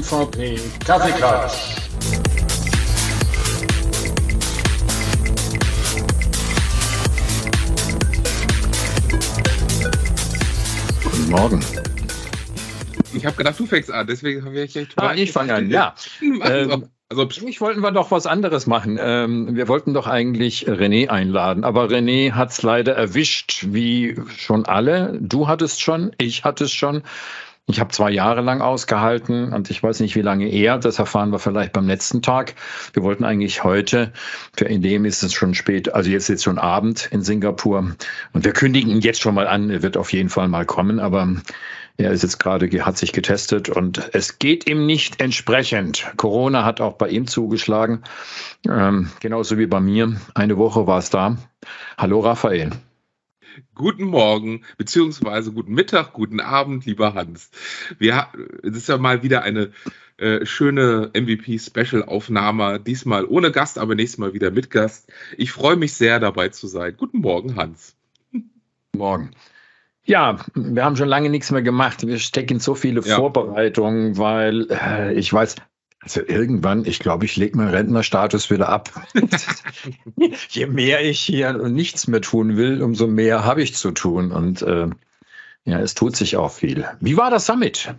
MVP Kaffeeklatsch. Guten Morgen. Ich habe gedacht, du fängst an, deswegen habe ich echt. Ah, ich fange an, ja. Also, also eigentlich wollten wir doch was anderes machen. Ähm, wir wollten doch eigentlich René einladen, aber René hat es leider erwischt, wie schon alle. Du hattest schon, ich hatte es schon. Ich habe zwei Jahre lang ausgehalten und ich weiß nicht, wie lange er. Das erfahren wir vielleicht beim letzten Tag. Wir wollten eigentlich heute, für Indem ist es schon spät, also jetzt ist schon Abend in Singapur. Und wir kündigen ihn jetzt schon mal an. Er wird auf jeden Fall mal kommen, aber er ist jetzt gerade, hat sich getestet und es geht ihm nicht entsprechend. Corona hat auch bei ihm zugeschlagen, ähm, genauso wie bei mir. Eine Woche war es da. Hallo Raphael. Guten Morgen, beziehungsweise guten Mittag, guten Abend, lieber Hans. Wir, es ist ja mal wieder eine äh, schöne MVP-Special-Aufnahme. Diesmal ohne Gast, aber nächstes Mal wieder mit Gast. Ich freue mich sehr, dabei zu sein. Guten Morgen, Hans. Morgen. Ja, wir haben schon lange nichts mehr gemacht. Wir stecken so viele ja. Vorbereitungen, weil äh, ich weiß, also irgendwann, ich glaube, ich lege meinen Rentnerstatus wieder ab. Je mehr ich hier nichts mehr tun will, umso mehr habe ich zu tun. Und äh, ja, es tut sich auch viel. Wie war das Summit?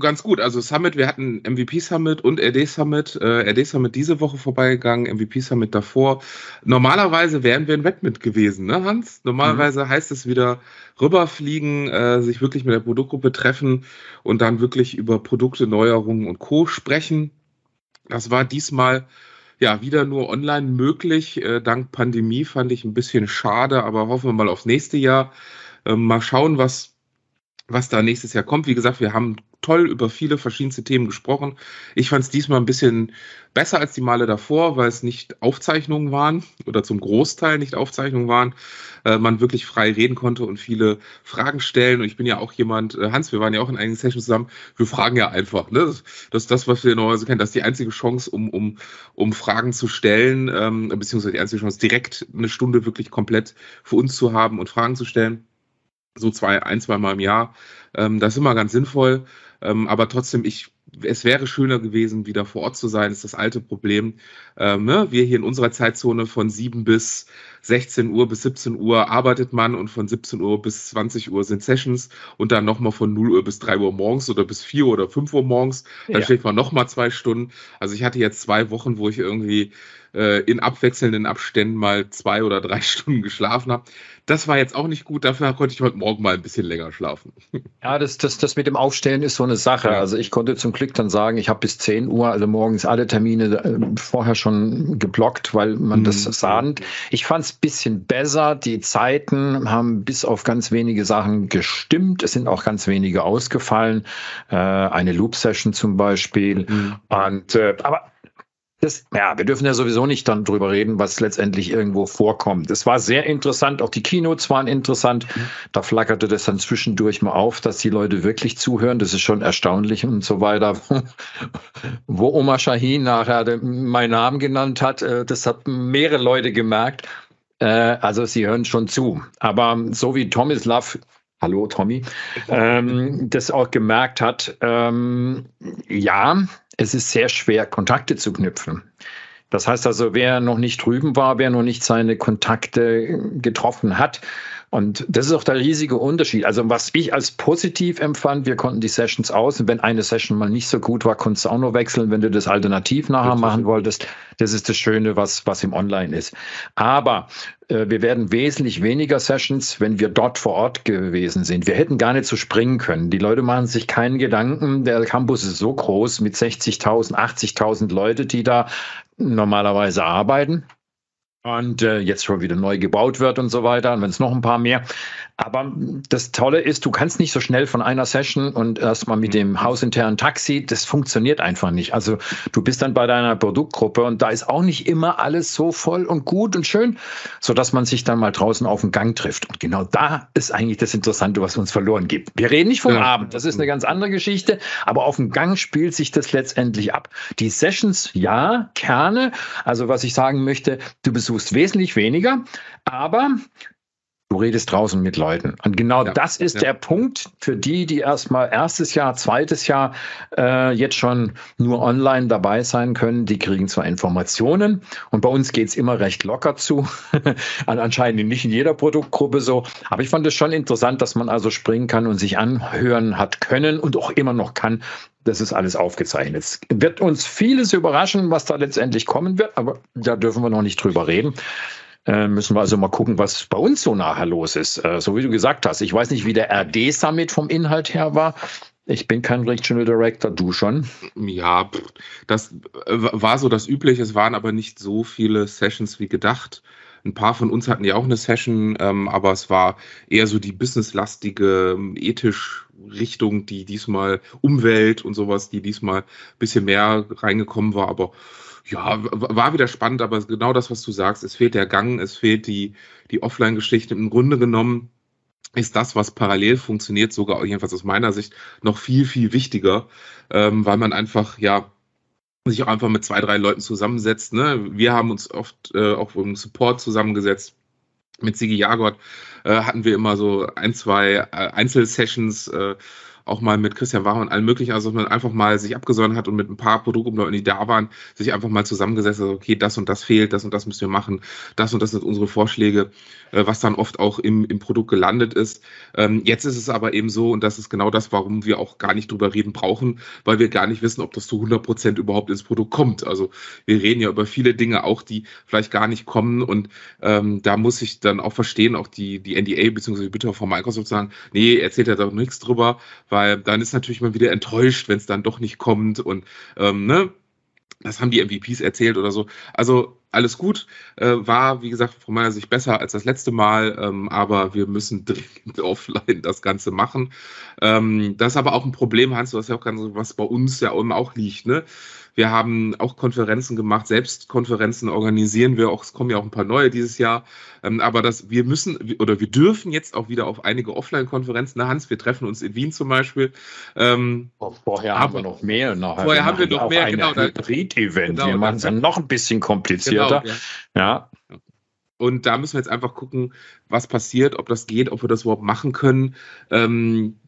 Ganz gut. Also Summit, wir hatten MVP Summit und RD Summit. Äh, RD Summit diese Woche vorbeigegangen, MVP Summit davor. Normalerweise wären wir in Redmond gewesen, ne, Hans? Normalerweise mhm. heißt es wieder rüberfliegen, äh, sich wirklich mit der Produktgruppe treffen und dann wirklich über Produkte, Neuerungen und Co. sprechen. Das war diesmal ja wieder nur online möglich. Äh, dank Pandemie fand ich ein bisschen schade, aber hoffen wir mal aufs nächste Jahr. Äh, mal schauen, was was da nächstes Jahr kommt. Wie gesagt, wir haben toll über viele verschiedenste Themen gesprochen. Ich fand es diesmal ein bisschen besser als die Male davor, weil es nicht Aufzeichnungen waren oder zum Großteil nicht Aufzeichnungen waren. Äh, man wirklich frei reden konnte und viele Fragen stellen. Und ich bin ja auch jemand, äh, Hans, wir waren ja auch in einigen Sessions zusammen, wir fragen ja einfach. Ne? Das, ist das, was wir normalerweise kennen. Das ist die einzige Chance, um, um, um Fragen zu stellen, ähm, beziehungsweise die einzige Chance, direkt eine Stunde wirklich komplett für uns zu haben und Fragen zu stellen so zwei, ein, zwei Mal im Jahr. Ähm, das ist immer ganz sinnvoll. Ähm, aber trotzdem, ich, es wäre schöner gewesen, wieder vor Ort zu sein, ist das alte Problem. Ähm, ne? Wir hier in unserer Zeitzone von 7 bis 16 Uhr bis 17 Uhr arbeitet man und von 17 Uhr bis 20 Uhr sind Sessions und dann nochmal von 0 Uhr bis 3 Uhr morgens oder bis 4 oder 5 Uhr morgens. Dann ja. schläft man nochmal zwei Stunden. Also ich hatte jetzt zwei Wochen, wo ich irgendwie äh, in abwechselnden Abständen mal zwei oder drei Stunden geschlafen habe. Das war jetzt auch nicht gut, dafür konnte ich heute Morgen mal ein bisschen länger schlafen. Ja, das, das, das mit dem Aufstellen ist so eine Sache. Ja. Also ich konnte zum Glück dann sagen, ich habe bis 10 Uhr, also morgens alle Termine äh, vorher schon geblockt, weil man mhm. das sahnt. Ich fand es ein bisschen besser. Die Zeiten haben bis auf ganz wenige Sachen gestimmt. Es sind auch ganz wenige ausgefallen. Äh, eine Loop-Session zum Beispiel. Mhm. Und, äh, aber das, ja, wir dürfen ja sowieso nicht dann drüber reden, was letztendlich irgendwo vorkommt. Es war sehr interessant, auch die Keynotes waren interessant. Da flackerte das dann zwischendurch mal auf, dass die Leute wirklich zuhören. Das ist schon erstaunlich und so weiter. Wo Omar Shahin nachher meinen Namen genannt hat, äh, das hat mehrere Leute gemerkt. Äh, also sie hören schon zu. Aber so wie Thomas Love Hallo Tommy, ähm, das auch gemerkt hat, ähm, ja, es ist sehr schwer, Kontakte zu knüpfen. Das heißt also, wer noch nicht drüben war, wer noch nicht seine Kontakte getroffen hat, und das ist auch der riesige Unterschied. Also was ich als positiv empfand, wir konnten die Sessions aus und wenn eine Session mal nicht so gut war, konntest du auch noch wechseln, wenn du das alternativ nachher machen wolltest. Das ist das Schöne, was, was im Online ist. Aber äh, wir werden wesentlich weniger Sessions, wenn wir dort vor Ort gewesen sind. Wir hätten gar nicht so springen können. Die Leute machen sich keinen Gedanken. Der Campus ist so groß mit 60.000, 80.000 Leute, die da normalerweise arbeiten und äh, jetzt schon wieder neu gebaut wird und so weiter. Und wenn es noch ein paar mehr. Aber das Tolle ist, du kannst nicht so schnell von einer Session und erstmal mit dem mhm. hausinternen Taxi, das funktioniert einfach nicht. Also du bist dann bei deiner Produktgruppe und da ist auch nicht immer alles so voll und gut und schön, so dass man sich dann mal draußen auf den Gang trifft. Und genau da ist eigentlich das Interessante, was uns verloren gibt. Wir reden nicht vom ja. Abend, das ist eine ganz andere Geschichte, aber auf dem Gang spielt sich das letztendlich ab. Die Sessions, ja, Kerne, also was ich sagen möchte, du besuchst wesentlich weniger, aber Du redest draußen mit Leuten. Und genau ja, das ist ja. der Punkt für die, die erstmal erstes Jahr, zweites Jahr äh, jetzt schon nur online dabei sein können. Die kriegen zwar Informationen und bei uns geht's immer recht locker zu. Anscheinend nicht in jeder Produktgruppe so. Aber ich fand es schon interessant, dass man also springen kann und sich anhören hat können und auch immer noch kann. Das ist alles aufgezeichnet. Es wird uns vieles überraschen, was da letztendlich kommen wird, aber da dürfen wir noch nicht drüber reden. Äh, müssen wir also mal gucken, was bei uns so nachher los ist. Äh, so wie du gesagt hast. Ich weiß nicht, wie der RD-Summit vom Inhalt her war. Ich bin kein Regional Director, du schon? Ja, das äh, war so das Übliche. Es waren aber nicht so viele Sessions wie gedacht. Ein paar von uns hatten ja auch eine Session, ähm, aber es war eher so die businesslastige, ähm, ethisch Richtung, die diesmal Umwelt und sowas, die diesmal ein bisschen mehr reingekommen war. Aber ja, war wieder spannend, aber genau das, was du sagst, es fehlt der Gang, es fehlt die, die Offline-Geschichte. Im Grunde genommen ist das, was parallel funktioniert, sogar jedenfalls aus meiner Sicht, noch viel, viel wichtiger, ähm, weil man einfach, ja, sich auch einfach mit zwei, drei Leuten zusammensetzt. Ne? Wir haben uns oft äh, auch im Support zusammengesetzt. Mit Sigi Jagott äh, hatten wir immer so ein, zwei äh, Einzelsessions, äh, auch mal mit Christian Wacher und allen möglichen, also dass man einfach mal sich abgesonnen hat und mit ein paar Produktleuten, die da waren, sich einfach mal zusammengesetzt hat, okay, das und das fehlt, das und das müssen wir machen, das und das sind unsere Vorschläge, äh, was dann oft auch im, im Produkt gelandet ist. Ähm, jetzt ist es aber eben so, und das ist genau das, warum wir auch gar nicht drüber reden brauchen, weil wir gar nicht wissen, ob das zu 100 Prozent überhaupt ins Produkt kommt. Also wir reden ja über viele Dinge auch, die vielleicht gar nicht kommen und ähm, da muss ich dann auch verstehen, auch die, die NDA bzw. die Bitte von Microsoft sagen, nee, erzählt ja doch nichts drüber, weil weil dann ist natürlich mal wieder enttäuscht, wenn es dann doch nicht kommt und ähm, ne, das haben die MVPs erzählt oder so. Also alles gut, äh, war wie gesagt von meiner Sicht besser als das letzte Mal, ähm, aber wir müssen dringend offline das Ganze machen. Ähm, das ist aber auch ein Problem, Hans, du hast ja auch ganz, was bei uns ja auch liegt, ne? Wir haben auch Konferenzen gemacht, selbst Konferenzen organisieren wir auch. Es kommen ja auch ein paar neue dieses Jahr. Ähm, aber das, wir müssen oder wir dürfen jetzt auch wieder auf einige Offline-Konferenzen. Hans, wir treffen uns in Wien zum Beispiel. Ähm, vorher haben wir noch mehr. Nachher vorher haben wir noch mehr, genau. Hybrid-Event. Genau, wir machen es dann noch ein bisschen komplizierter. Genau, ja. ja. Und da müssen wir jetzt einfach gucken, was passiert, ob das geht, ob wir das überhaupt machen können. Ähm,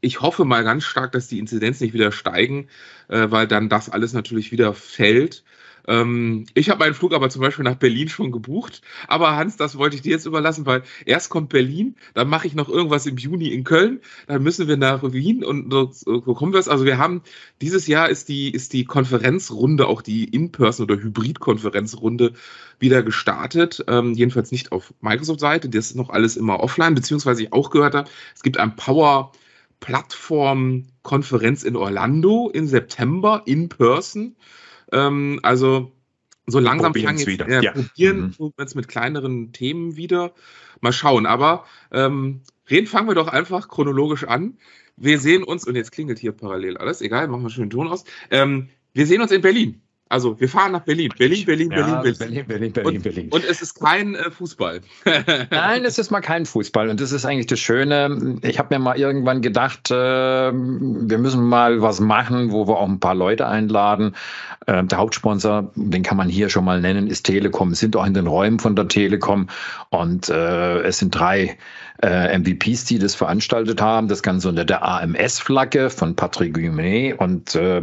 ich hoffe mal ganz stark, dass die Inzidenz nicht wieder steigen, äh, weil dann das alles natürlich wieder fällt. Ähm, ich habe meinen Flug aber zum Beispiel nach Berlin schon gebucht. Aber Hans, das wollte ich dir jetzt überlassen, weil erst kommt Berlin, dann mache ich noch irgendwas im Juni in Köln, dann müssen wir nach Wien und so kommen wir. Also wir haben dieses Jahr ist die ist die Konferenzrunde, auch die In-Person oder Hybrid-Konferenzrunde wieder gestartet. Ähm, jedenfalls nicht auf Microsoft-Seite. Das ist noch alles immer offline, beziehungsweise ich auch gehört habe, es gibt ein Power Plattform-Konferenz in Orlando im September in Person. Ähm, also so langsam fangen jetzt wieder. Äh, ja. probieren mhm. jetzt mit kleineren Themen wieder. Mal schauen. Aber ähm, reden fangen wir doch einfach chronologisch an. Wir sehen uns, und jetzt klingelt hier parallel alles, egal, machen wir schon den Ton aus. Ähm, wir sehen uns in Berlin. Also wir fahren nach Berlin. Berlin, Berlin, ja, Berlin, Berlin, Berlin, Berlin, und, Berlin. Und es ist kein äh, Fußball. Nein, es ist mal kein Fußball. Und das ist eigentlich das Schöne. Ich habe mir mal irgendwann gedacht, äh, wir müssen mal was machen, wo wir auch ein paar Leute einladen. Äh, der Hauptsponsor, den kann man hier schon mal nennen, ist Telekom. Sind auch in den Räumen von der Telekom. Und äh, es sind drei äh, MVPs, die das veranstaltet haben. Das Ganze unter der AMS-Flagge von Patrick Guimet. Und äh,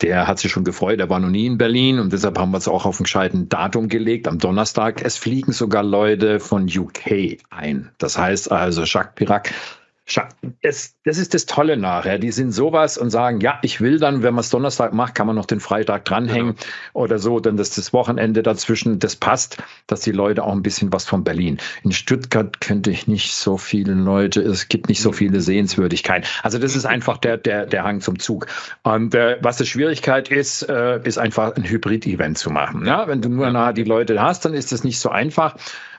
der hat sich schon gefreut, er war noch nie in Berlin und deshalb haben wir es auch auf ein gescheiten Datum gelegt, am Donnerstag. Es fliegen sogar Leute von UK ein. Das heißt also, Jacques Pirac es, das ist das Tolle nachher. Die sind sowas und sagen, ja, ich will dann, wenn man es Donnerstag macht, kann man noch den Freitag dranhängen genau. oder so, dann dass das Wochenende dazwischen, das passt, dass die Leute auch ein bisschen was von Berlin. In Stuttgart könnte ich nicht so viele Leute, es gibt nicht so mhm. viele Sehenswürdigkeiten. Also das ist einfach der, der, der Hang zum Zug. Und äh, was die Schwierigkeit ist, äh, ist einfach ein Hybrid-Event zu machen. Ja, wenn du nur nachher die Leute hast, dann ist das nicht so einfach.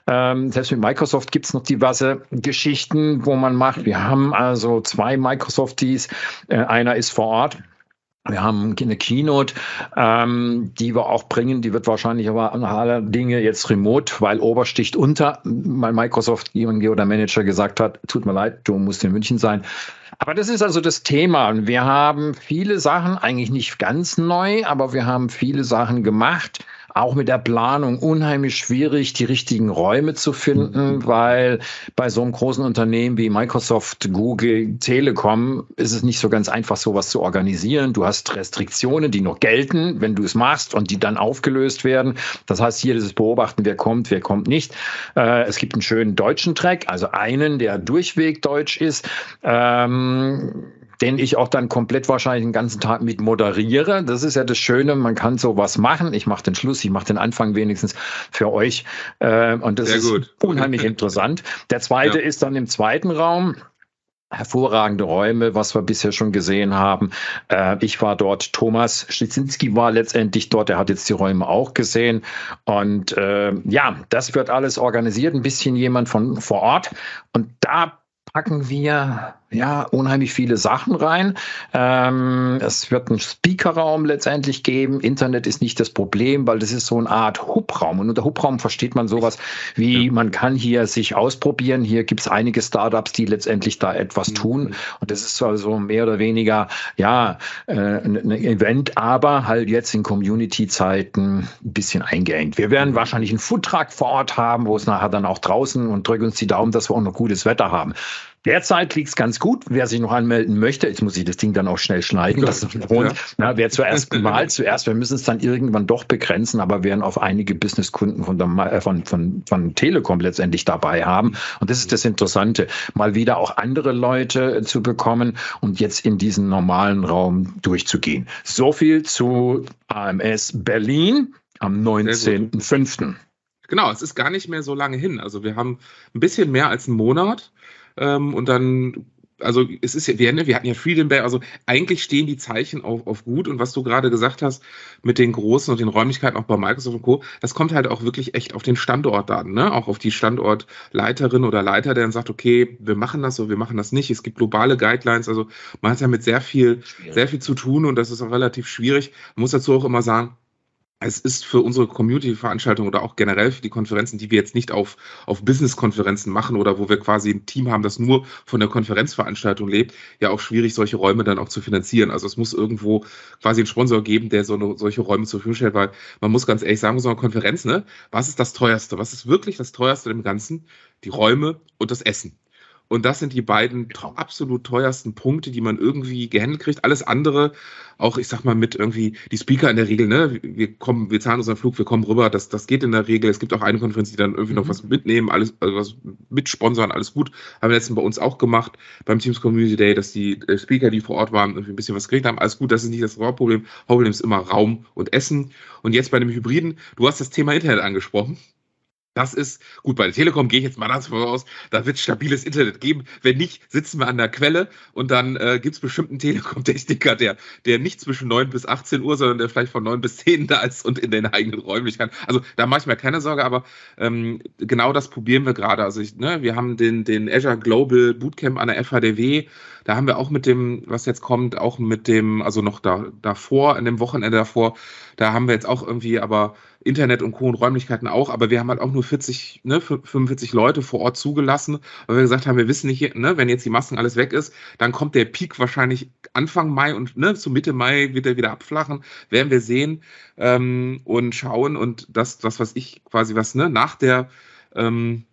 Ähm, selbst mit Microsoft gibt es noch diverse Geschichten, wo man macht. Wir haben also zwei Microsofties. Äh, einer ist vor Ort. Wir haben eine Keynote, ähm, die wir auch bringen. Die wird wahrscheinlich aber an aller Dinge jetzt remote, weil Obersticht unter, weil Microsoft jemand oder Manager gesagt hat, tut mir leid, du musst in München sein. Aber das ist also das Thema. wir haben viele Sachen, eigentlich nicht ganz neu, aber wir haben viele Sachen gemacht auch mit der Planung unheimlich schwierig, die richtigen Räume zu finden, weil bei so einem großen Unternehmen wie Microsoft, Google, Telekom ist es nicht so ganz einfach, sowas zu organisieren. Du hast Restriktionen, die noch gelten, wenn du es machst und die dann aufgelöst werden. Das heißt, hier dieses Beobachten, wer kommt, wer kommt nicht. Äh, es gibt einen schönen deutschen Track, also einen, der durchweg deutsch ist. Ähm, den ich auch dann komplett wahrscheinlich den ganzen Tag mit moderiere. Das ist ja das Schöne, man kann sowas machen. Ich mache den Schluss, ich mache den Anfang wenigstens für euch. Äh, und das Sehr ist gut. unheimlich interessant. Der zweite ja. ist dann im zweiten Raum hervorragende Räume, was wir bisher schon gesehen haben. Äh, ich war dort, Thomas Schlizinski war letztendlich dort, er hat jetzt die Räume auch gesehen. Und äh, ja, das wird alles organisiert, ein bisschen jemand von vor Ort. Und da packen wir ja unheimlich viele Sachen rein. Ähm, es wird einen Speakerraum letztendlich geben. Internet ist nicht das Problem, weil das ist so eine Art Hubraum. Und unter Hubraum versteht man sowas wie, ja. man kann hier sich ausprobieren. Hier gibt es einige Startups, die letztendlich da etwas mhm. tun. Und das ist also mehr oder weniger, ja, äh, ein Event, aber halt jetzt in Community-Zeiten ein bisschen eingeengt. Wir werden wahrscheinlich einen Foodtruck vor Ort haben, wo es nachher dann auch draußen und drücken uns die Daumen, dass wir auch noch gutes Wetter haben. Derzeit liegt es ganz gut. Wer sich noch anmelden möchte, jetzt muss ich das Ding dann auch schnell schneiden. Das ist ja. Na, wer zuerst mal zuerst, wir müssen es dann irgendwann doch begrenzen, aber werden auf einige Businesskunden von, der, äh, von, von, von Telekom letztendlich dabei haben. Und das ist das Interessante, mal wieder auch andere Leute zu bekommen und jetzt in diesen normalen Raum durchzugehen. So viel zu AMS Berlin am 19.05. Genau, es ist gar nicht mehr so lange hin. Also wir haben ein bisschen mehr als einen Monat. Ähm, und dann also es ist ja, wir, ne, wir hatten ja Freedom Bay, also eigentlich stehen die Zeichen auf, auf gut und was du gerade gesagt hast mit den großen und den Räumlichkeiten auch bei Microsoft und Co., das kommt halt auch wirklich echt auf den Standort an, ne? Auch auf die Standortleiterin oder Leiter, der dann sagt, okay, wir machen das oder wir machen das nicht. Es gibt globale Guidelines, also man hat ja mit sehr viel, sehr viel zu tun und das ist auch relativ schwierig. Man muss dazu auch immer sagen, es ist für unsere Community-Veranstaltung oder auch generell für die Konferenzen, die wir jetzt nicht auf, auf Business-Konferenzen machen oder wo wir quasi ein Team haben, das nur von der Konferenzveranstaltung lebt, ja auch schwierig, solche Räume dann auch zu finanzieren. Also es muss irgendwo quasi einen Sponsor geben, der so eine, solche Räume zur Verfügung stellt, weil man muss ganz ehrlich sagen, so eine Konferenz, ne, was ist das teuerste? Was ist wirklich das teuerste im Ganzen? Die Räume und das Essen. Und das sind die beiden absolut teuersten Punkte, die man irgendwie gehandelt kriegt. Alles andere, auch ich sag mal mit irgendwie die Speaker in der Regel, ne, wir kommen, wir zahlen unseren Flug, wir kommen rüber, das, das geht in der Regel. Es gibt auch eine Konferenz, die dann irgendwie noch mhm. was mitnehmen, alles, also was mitsponsern, alles gut. Haben wir letztens bei uns auch gemacht beim Teams Community Day, dass die äh, Speaker, die vor Ort waren, irgendwie ein bisschen was gekriegt haben. Alles gut, das ist nicht das Hauptproblem. Hauptproblem ist immer Raum und Essen. Und jetzt bei dem Hybriden, du hast das Thema Internet angesprochen. Das ist gut. Bei der Telekom gehe ich jetzt mal davon aus, da wird es stabiles Internet geben. Wenn nicht, sitzen wir an der Quelle und dann äh, gibt es bestimmt einen Telekom-Techniker, der, der nicht zwischen 9 bis 18 Uhr, sondern der vielleicht von 9 bis 10 da ist und in den eigenen Räumlichkeiten. Also da mache ich mir keine Sorge, aber ähm, genau das probieren wir gerade. Also ich, ne, wir haben den, den Azure Global Bootcamp an der FHDW. Da haben wir auch mit dem, was jetzt kommt, auch mit dem, also noch da, davor, in dem Wochenende davor, da haben wir jetzt auch irgendwie aber Internet und Co. und Räumlichkeiten auch, aber wir haben halt auch nur 40, ne, 45 Leute vor Ort zugelassen, weil wir gesagt haben, wir wissen nicht, ne, wenn jetzt die Masken alles weg ist, dann kommt der Peak wahrscheinlich Anfang Mai und ne, zu Mitte Mai wird er wieder abflachen, werden wir sehen ähm, und schauen und das, das, was ich quasi, was ne, nach der ähm,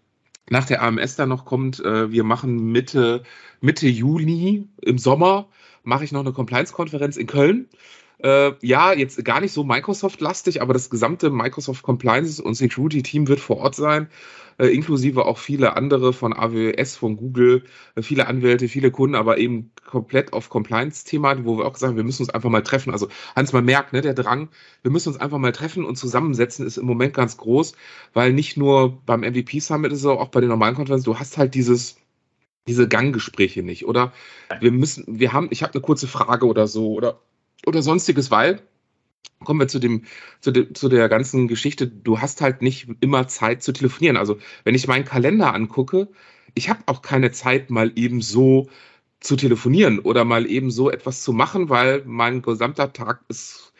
nach der AMS dann noch kommt, äh, wir machen Mitte, Mitte Juni im Sommer, mache ich noch eine Compliance-Konferenz in Köln. Äh, ja, jetzt gar nicht so Microsoft-lastig, aber das gesamte Microsoft Compliance und Security Team wird vor Ort sein, äh, inklusive auch viele andere von AWS, von Google, äh, viele Anwälte, viele Kunden, aber eben komplett auf Compliance-Thema, wo wir auch sagen, wir müssen uns einfach mal treffen. Also Hans, man merkt, ne, der Drang, wir müssen uns einfach mal treffen und zusammensetzen, ist im Moment ganz groß, weil nicht nur beim MVP Summit ist es auch bei den normalen Konferenzen, du hast halt dieses diese Ganggespräche nicht, oder? Wir müssen, wir haben, ich habe eine kurze Frage oder so, oder oder sonstiges, weil kommen wir zu dem, zu, de, zu der ganzen Geschichte, du hast halt nicht immer Zeit zu telefonieren. Also wenn ich meinen Kalender angucke, ich habe auch keine Zeit, mal eben so zu telefonieren oder mal eben so etwas zu machen, weil mein gesamter Tag ist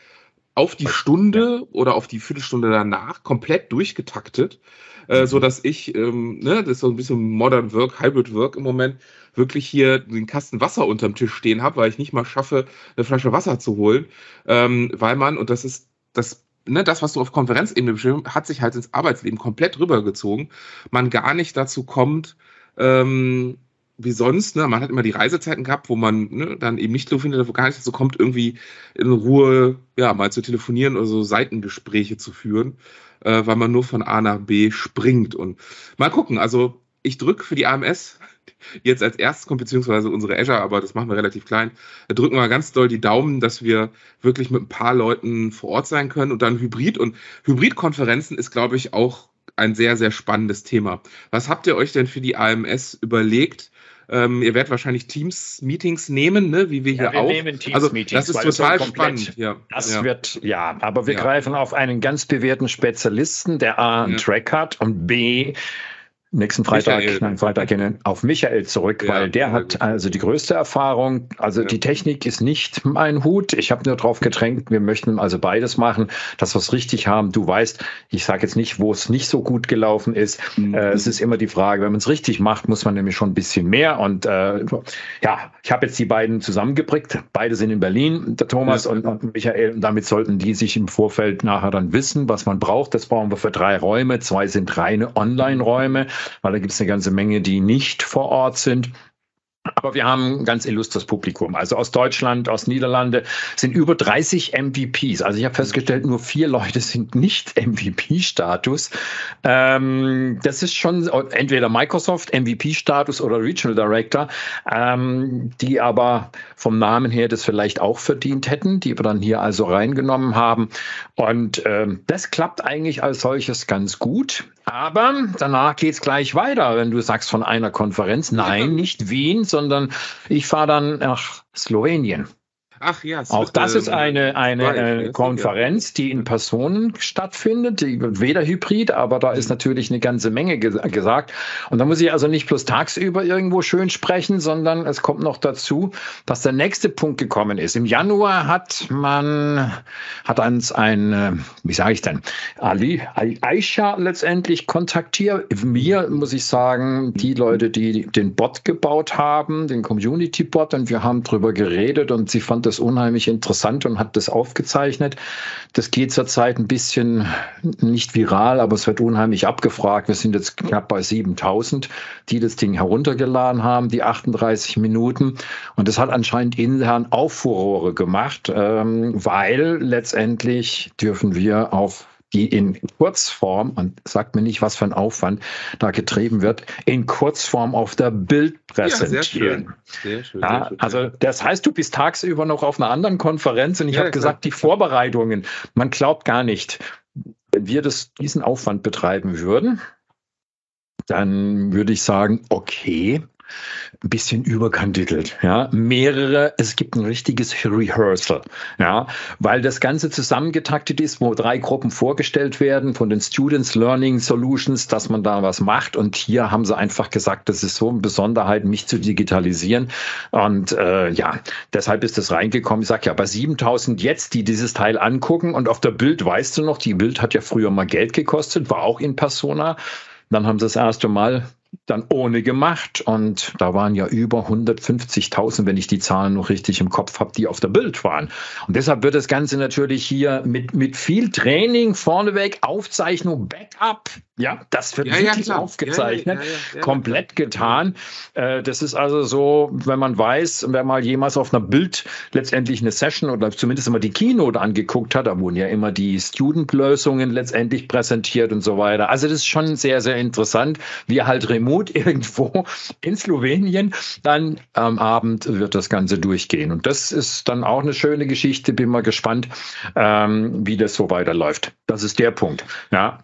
auf die Stunde oder auf die Viertelstunde danach komplett durchgetaktet, äh, so dass ich, ähm, ne, das ist so ein bisschen Modern Work, Hybrid Work im Moment, wirklich hier den Kasten Wasser unterm Tisch stehen habe, weil ich nicht mal schaffe, eine Flasche Wasser zu holen, ähm, weil man, und das ist das ne, das, was du auf Konferenzebene beschrieben hat sich halt ins Arbeitsleben komplett rübergezogen. Man gar nicht dazu kommt, ähm, wie sonst, ne? Man hat immer die Reisezeiten gehabt, wo man ne, dann eben nicht telefoniert, wo gar nicht dazu kommt, irgendwie in Ruhe ja mal zu telefonieren oder so Seitengespräche zu führen, äh, weil man nur von A nach B springt. Und mal gucken, also ich drücke für die AMS jetzt als erstes kommt, beziehungsweise unsere Azure, aber das machen wir relativ klein, drücken wir ganz doll die Daumen, dass wir wirklich mit ein paar Leuten vor Ort sein können und dann Hybrid. Und Hybridkonferenzen ist, glaube ich, auch ein sehr, sehr spannendes Thema. Was habt ihr euch denn für die AMS überlegt? Ähm, ihr werdet wahrscheinlich Teams-Meetings nehmen, ne? wie wir hier ja, wir auch. Nehmen Teams also das ist total spannend. Ja, das ja. wird, ja, aber wir greifen auf einen ganz bewährten Spezialisten, der A einen Track hat und B nächsten Freitag, Michael. nein, Freitag auf Michael zurück, ja, weil der hat also die größte Erfahrung. Also ja. die Technik ist nicht mein Hut. Ich habe nur drauf getränkt. Wir möchten also beides machen, dass wir es richtig haben. Du weißt, ich sage jetzt nicht, wo es nicht so gut gelaufen ist. Mhm. Äh, es ist immer die Frage, wenn man es richtig macht, muss man nämlich schon ein bisschen mehr. Und äh, ja, ich habe jetzt die beiden zusammengebrickt. Beide sind in Berlin, der Thomas ja. und, und Michael. Und damit sollten die sich im Vorfeld nachher dann wissen, was man braucht. Das brauchen wir für drei Räume. Zwei sind reine Online-Räume weil da gibt es eine ganze Menge, die nicht vor Ort sind. Aber wir haben ein ganz illustres Publikum. Also aus Deutschland, aus Niederlande sind über 30 MVPs. Also ich habe festgestellt, nur vier Leute sind nicht MVP-Status. Ähm, das ist schon entweder Microsoft MVP-Status oder Regional Director, ähm, die aber vom Namen her das vielleicht auch verdient hätten, die wir dann hier also reingenommen haben. Und ähm, das klappt eigentlich als solches ganz gut. Aber danach geht's gleich weiter, wenn du sagst von einer Konferenz. Nein, nicht Wien, sondern ich fahre dann nach Slowenien. Ach ja. Auch das ist eine, eine äh, Konferenz, die in Personen stattfindet, die weder hybrid, aber da ist natürlich eine ganze Menge ges gesagt. Und da muss ich also nicht bloß tagsüber irgendwo schön sprechen, sondern es kommt noch dazu, dass der nächste Punkt gekommen ist. Im Januar hat man, hat uns ein, äh, wie sage ich denn, Ali, Aisha letztendlich kontaktiert. Mir muss ich sagen, die Leute, die den Bot gebaut haben, den Community-Bot, und wir haben drüber geredet und sie fand das unheimlich interessant und hat das aufgezeichnet. Das geht zurzeit ein bisschen nicht viral, aber es wird unheimlich abgefragt. Wir sind jetzt knapp bei 7000, die das Ding heruntergeladen haben, die 38 Minuten. Und das hat anscheinend intern auch Furore gemacht, ähm, weil letztendlich dürfen wir auf die in Kurzform, und sagt mir nicht, was für ein Aufwand da getrieben wird, in Kurzform auf der Bild präsentieren. Ja, sehr schön. Sehr schön, ja, sehr schön. Also das heißt, du bist tagsüber noch auf einer anderen Konferenz und ich ja, habe gesagt, die Vorbereitungen, man glaubt gar nicht, wenn wir das, diesen Aufwand betreiben würden, dann würde ich sagen, okay, ein bisschen überkandidelt, ja, mehrere, es gibt ein richtiges Rehearsal, ja, weil das Ganze zusammengetaktet ist, wo drei Gruppen vorgestellt werden von den Students Learning Solutions, dass man da was macht und hier haben sie einfach gesagt, das ist so eine Besonderheit, mich zu digitalisieren und äh, ja, deshalb ist das reingekommen. Ich sag ja, bei 7000 jetzt, die dieses Teil angucken und auf der Bild weißt du noch, die Bild hat ja früher mal Geld gekostet, war auch in Persona. Dann haben sie das erste Mal dann ohne gemacht und da waren ja über 150.000, wenn ich die Zahlen noch richtig im Kopf habe, die auf der Bild waren. Und deshalb wird das Ganze natürlich hier mit, mit viel Training vorneweg, Aufzeichnung, Backup, ja, das wird ja, wirklich ja, aufgezeichnet, ja, komplett getan. Äh, das ist also so, wenn man weiß, wer mal jemals auf einer Bild letztendlich eine Session oder zumindest immer die Keynote angeguckt hat, da wurden ja immer die Student-Lösungen letztendlich präsentiert und so weiter. Also das ist schon sehr, sehr interessant. Wir halt remote irgendwo in Slowenien, dann am Abend wird das Ganze durchgehen. Und das ist dann auch eine schöne Geschichte. Bin mal gespannt, ähm, wie das so weiterläuft. Das ist der Punkt. Ja.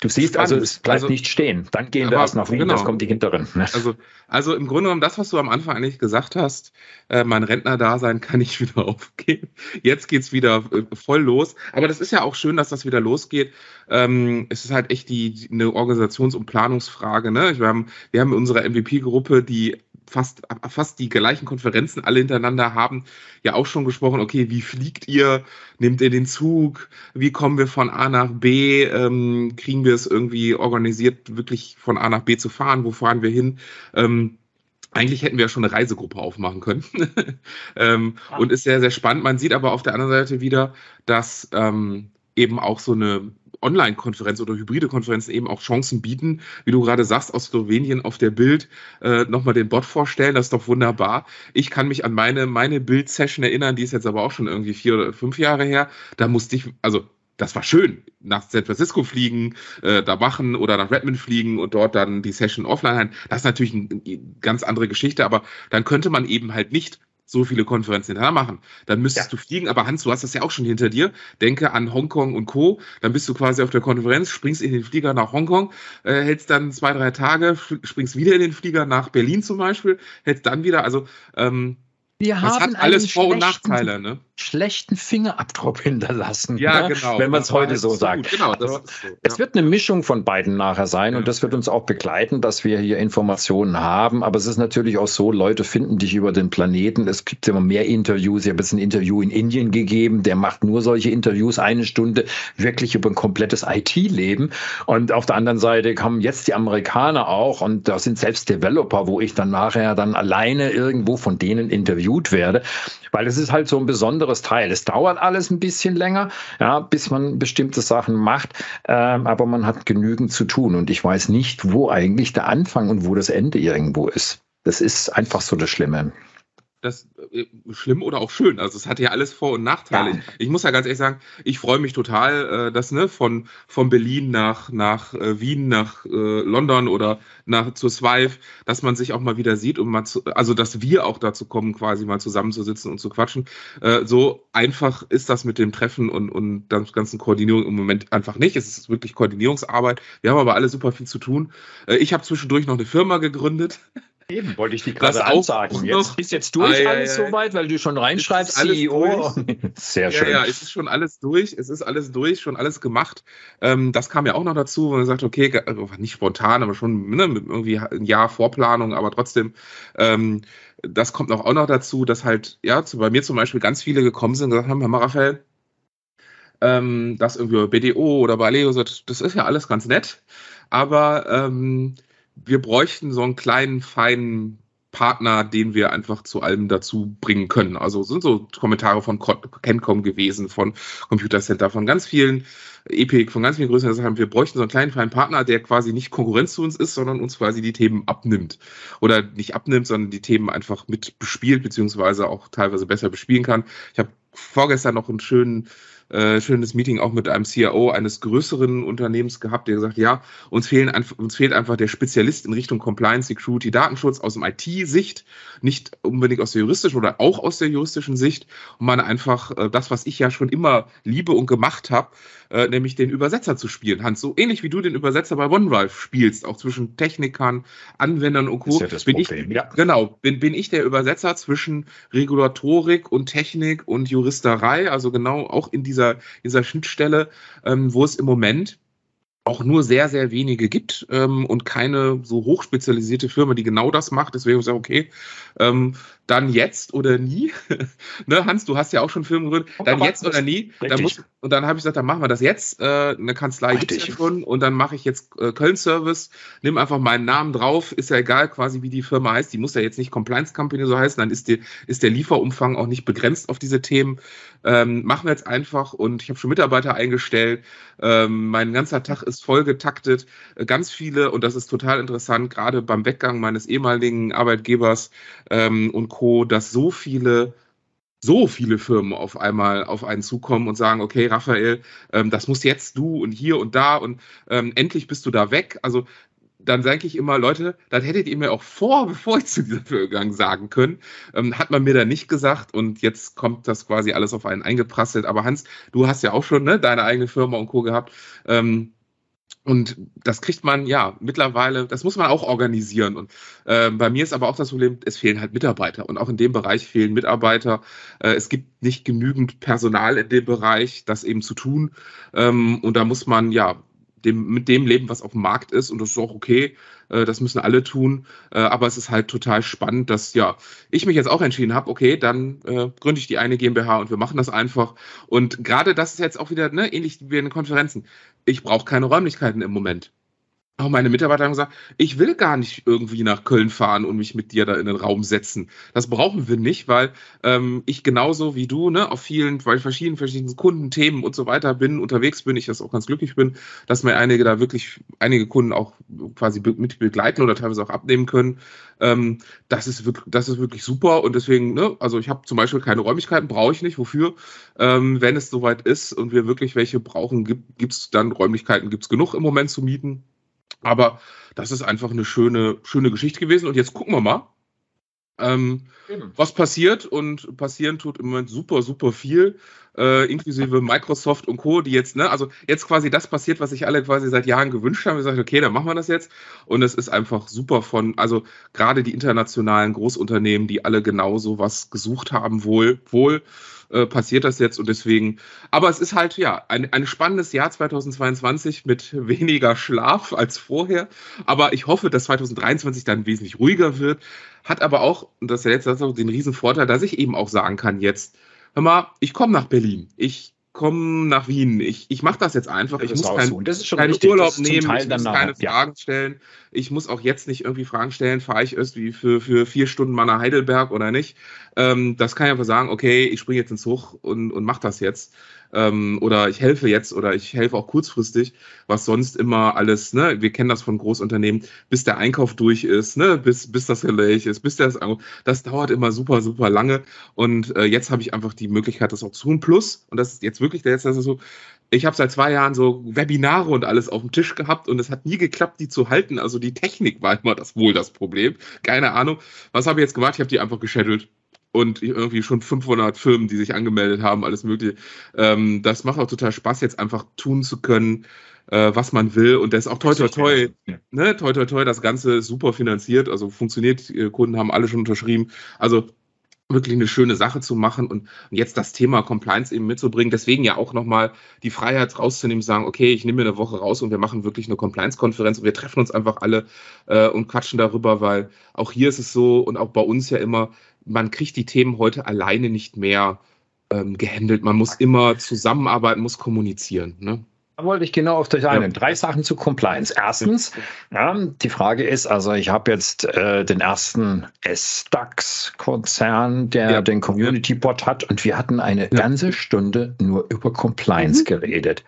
Du siehst also, es bleibt also, nicht stehen. Dann gehen wir erst nach Wien, genau. das kommt die hinteren. Also, also im Grunde genommen, das, was du am Anfang eigentlich gesagt hast, äh, mein Rentner-Dasein kann ich wieder aufgeben. Jetzt geht's wieder äh, voll los. Aber das ist ja auch schön, dass das wieder losgeht. Ähm, es ist halt echt die, eine Organisations- und Planungsfrage. Ne? Wir haben, wir haben unsere MVP-Gruppe, die fast, fast die gleichen Konferenzen alle hintereinander haben, ja auch schon gesprochen, okay, wie fliegt ihr? Nehmt ihr den Zug? Wie kommen wir von A nach B? Ähm, kriegen wir es irgendwie organisiert, wirklich von A nach B zu fahren? Wo fahren wir hin? Ähm, eigentlich hätten wir ja schon eine Reisegruppe aufmachen können. ähm, ja. Und ist sehr, sehr spannend. Man sieht aber auf der anderen Seite wieder, dass ähm, eben auch so eine Online-Konferenz oder hybride Konferenzen eben auch Chancen bieten, wie du gerade sagst, aus Slowenien auf der Bild äh, nochmal den Bot vorstellen, das ist doch wunderbar. Ich kann mich an meine, meine Bild-Session erinnern, die ist jetzt aber auch schon irgendwie vier oder fünf Jahre her. Da musste ich, also das war schön, nach San Francisco fliegen, äh, da machen oder nach Redmond fliegen und dort dann die Session offline haben. Das ist natürlich eine ganz andere Geschichte, aber dann könnte man eben halt nicht so viele Konferenzen hintereinander machen. Dann müsstest ja. du fliegen, aber Hans, du hast das ja auch schon hinter dir. Denke an Hongkong und Co. Dann bist du quasi auf der Konferenz, springst in den Flieger nach Hongkong, äh, hältst dann zwei, drei Tage, springst wieder in den Flieger nach Berlin zum Beispiel, hältst dann wieder, also ähm, wir das haben hat alles Vor- und Nachteile, ne? Schlechten Fingerabdruck hinterlassen. Ja, ne? genau. Wenn man es heute so sagt. Genau, also, so. Ja. Es wird eine Mischung von beiden nachher sein ja. und das wird uns auch begleiten, dass wir hier Informationen haben. Aber es ist natürlich auch so, Leute finden dich über den Planeten. Es gibt immer mehr Interviews. Ich habe jetzt ein Interview in Indien gegeben, der macht nur solche Interviews, eine Stunde, wirklich über ein komplettes IT-Leben. Und auf der anderen Seite kommen jetzt die Amerikaner auch und da sind selbst Developer, wo ich dann nachher dann alleine irgendwo von denen interviewt werde, weil es ist halt so ein besonderes Teil. Es dauert alles ein bisschen länger, ja, bis man bestimmte Sachen macht, ähm, aber man hat genügend zu tun und ich weiß nicht, wo eigentlich der Anfang und wo das Ende irgendwo ist. Das ist einfach so das Schlimme das äh, schlimm oder auch schön. Also es hat ja alles Vor- und Nachteile. Ja. Ich, muss ja ganz ehrlich sagen, ich freue mich total, äh, dass ne von von Berlin nach nach äh, Wien nach äh, London oder nach zur Swife, dass man sich auch mal wieder sieht und mal zu, also dass wir auch dazu kommen, quasi mal zusammenzusitzen und zu quatschen. Äh, so einfach ist das mit dem Treffen und und der ganzen Koordinierung im Moment einfach nicht. Es ist wirklich Koordinierungsarbeit. Wir haben aber alle super viel zu tun. Äh, ich habe zwischendurch noch eine Firma gegründet. Eben, wollte ich die gerade ansagen. Jetzt, ist jetzt durch ah, ja, alles ja, soweit, weil du schon reinschreibst, CEO. Durch. Sehr schön. Ja, ja, es ist schon alles durch, es ist alles durch, schon alles gemacht. Ähm, das kam ja auch noch dazu, wo man sagt, okay, also nicht spontan, aber schon ne, mit irgendwie ein Jahr Vorplanung, aber trotzdem, ähm, das kommt auch noch dazu, dass halt, ja, zu, bei mir zum Beispiel ganz viele gekommen sind und gesagt haben, Herr Raphael, ähm, das irgendwie bei BDO oder bei Leo, das ist ja alles ganz nett, aber ähm, wir bräuchten so einen kleinen, feinen Partner, den wir einfach zu allem dazu bringen können. Also sind so Kommentare von Kencom gewesen, von Computer Center, von ganz vielen Epic, von ganz vielen größeren Sachen. Wir bräuchten so einen kleinen, feinen Partner, der quasi nicht Konkurrenz zu uns ist, sondern uns quasi die Themen abnimmt. Oder nicht abnimmt, sondern die Themen einfach mit bespielt, beziehungsweise auch teilweise besser bespielen kann. Ich habe vorgestern noch einen schönen äh, schönes Meeting auch mit einem CIO eines größeren Unternehmens gehabt, der gesagt, ja, uns, fehlen, uns fehlt einfach der Spezialist in Richtung Compliance, Security, Datenschutz aus dem IT-Sicht, nicht unbedingt aus der juristischen oder auch aus der juristischen Sicht, um man einfach äh, das, was ich ja schon immer liebe und gemacht habe, äh, nämlich den Übersetzer zu spielen. Hans, so ähnlich wie du den Übersetzer bei OneDrive spielst, auch zwischen Technikern, Anwendern und Co. Ist ja das bin Problem, ich, ja. Genau, bin, bin ich der Übersetzer zwischen Regulatorik und Technik und Juristerei, also genau auch in dieser, dieser Schnittstelle, ähm, wo es im Moment auch nur sehr, sehr wenige gibt ähm, und keine so hochspezialisierte Firma, die genau das macht. Deswegen ist ja okay, ähm, dann jetzt oder nie. ne, Hans, du hast ja auch schon Filme gegründet. Dann jetzt oder nie. Dann muss, und dann habe ich gesagt, dann machen wir das jetzt. Äh, eine Kanzlei gibt ja schon. Und dann mache ich jetzt äh, Köln-Service. Nimm einfach meinen Namen drauf. Ist ja egal, quasi wie die Firma heißt. Die muss ja jetzt nicht Compliance Company so heißen. Dann ist, die, ist der Lieferumfang auch nicht begrenzt auf diese Themen. Ähm, machen wir jetzt einfach. Und ich habe schon Mitarbeiter eingestellt. Ähm, mein ganzer Tag ist voll getaktet. Äh, ganz viele, und das ist total interessant, gerade beim Weggang meines ehemaligen Arbeitgebers ähm, und Co., dass so viele so viele Firmen auf einmal auf einen zukommen und sagen, okay, Raphael, ähm, das muss jetzt du und hier und da und ähm, endlich bist du da weg. Also dann sage ich immer, Leute, das hättet ihr mir auch vor, bevor ich zu dieser Vergang sagen können. Ähm, hat man mir da nicht gesagt und jetzt kommt das quasi alles auf einen eingeprasselt. Aber Hans, du hast ja auch schon ne, deine eigene Firma und Co. gehabt. Ähm, und das kriegt man ja mittlerweile, das muss man auch organisieren. Und äh, bei mir ist aber auch das Problem, es fehlen halt Mitarbeiter. Und auch in dem Bereich fehlen Mitarbeiter. Äh, es gibt nicht genügend Personal in dem Bereich, das eben zu tun. Ähm, und da muss man ja dem, mit dem leben, was auf dem Markt ist. Und das ist auch okay. Äh, das müssen alle tun. Äh, aber es ist halt total spannend, dass ja ich mich jetzt auch entschieden habe, okay, dann äh, gründe ich die eine GmbH und wir machen das einfach. Und gerade das ist jetzt auch wieder ne, ähnlich wie in den Konferenzen. Ich brauche keine Räumlichkeiten im Moment. Auch meine Mitarbeiter haben gesagt, ich will gar nicht irgendwie nach Köln fahren und mich mit dir da in den Raum setzen. Das brauchen wir nicht, weil ähm, ich genauso wie du ne, auf vielen, bei verschiedenen, verschiedenen Kunden, Themen und so weiter bin, unterwegs bin, ich das auch ganz glücklich bin, dass mir einige da wirklich, einige Kunden auch quasi mit begleiten oder teilweise auch abnehmen können. Ähm, das, ist wirklich, das ist wirklich super und deswegen, ne, also ich habe zum Beispiel keine Räumlichkeiten, brauche ich nicht. Wofür? Ähm, wenn es soweit ist und wir wirklich welche brauchen, gibt es dann Räumlichkeiten, gibt es genug im Moment zu mieten. Aber das ist einfach eine schöne, schöne Geschichte gewesen. Und jetzt gucken wir mal, ähm, was passiert. Und passieren tut im Moment super, super viel, äh, inklusive Microsoft und Co., die jetzt, ne, also jetzt quasi das passiert, was sich alle quasi seit Jahren gewünscht haben. Wir sagen, okay, dann machen wir das jetzt. Und es ist einfach super von, also gerade die internationalen Großunternehmen, die alle genauso was gesucht haben, wohl, wohl äh, passiert das jetzt und deswegen, aber es ist halt ja ein, ein spannendes Jahr 2022 mit weniger Schlaf als vorher, aber ich hoffe, dass 2023 dann wesentlich ruhiger wird, hat aber auch, das ist der letzte Satz, den riesen Vorteil, dass ich eben auch sagen kann jetzt, hör mal, ich komme nach Berlin, ich komme nach Wien. Ich, ich mache das jetzt einfach. Ich muss kein, so. keinen richtig, Urlaub nehmen, ich muss keine ja. Fragen stellen. Ich muss auch jetzt nicht irgendwie Fragen stellen, fahre ich irgendwie für, für vier Stunden mal nach Heidelberg oder nicht. Ähm, das kann ich einfach sagen, okay, ich springe jetzt ins Hoch und, und mache das jetzt ähm, oder ich helfe jetzt oder ich helfe auch kurzfristig, was sonst immer alles, ne, wir kennen das von Großunternehmen, bis der Einkauf durch ist, ne, bis, bis das Relais ist, bis das, das dauert immer super, super lange und äh, jetzt habe ich einfach die Möglichkeit, das auch zu tun. Plus, und das ist jetzt wirklich der letzte, das ist so, ich habe seit zwei Jahren so Webinare und alles auf dem Tisch gehabt und es hat nie geklappt, die zu halten. Also die Technik war immer das wohl das Problem. Keine Ahnung. Was habe ich jetzt gemacht? Ich habe die einfach geschedult und irgendwie schon 500 Firmen, die sich angemeldet haben, alles mögliche. Ähm, das macht auch total Spaß, jetzt einfach tun zu können, äh, was man will. Und das ist auch toi toi toi, ne, toi toi toi, das Ganze ist super finanziert, also funktioniert, die Kunden haben alle schon unterschrieben. Also wirklich eine schöne Sache zu machen und jetzt das Thema Compliance eben mitzubringen. Deswegen ja auch nochmal die Freiheit rauszunehmen, sagen, okay, ich nehme mir eine Woche raus und wir machen wirklich eine Compliance-Konferenz und wir treffen uns einfach alle äh, und quatschen darüber, weil auch hier ist es so und auch bei uns ja immer, man kriegt die Themen heute alleine nicht mehr ähm, gehandelt. Man muss immer zusammenarbeiten, muss kommunizieren. Ne? Da wollte ich genau auf dich ein. Ja. Drei Sachen zu Compliance. Erstens, ja, die Frage ist, also ich habe jetzt äh, den ersten S-DAX-Konzern, der ja. den Community-Bot hat und wir hatten eine ganze Stunde nur über Compliance mhm. geredet.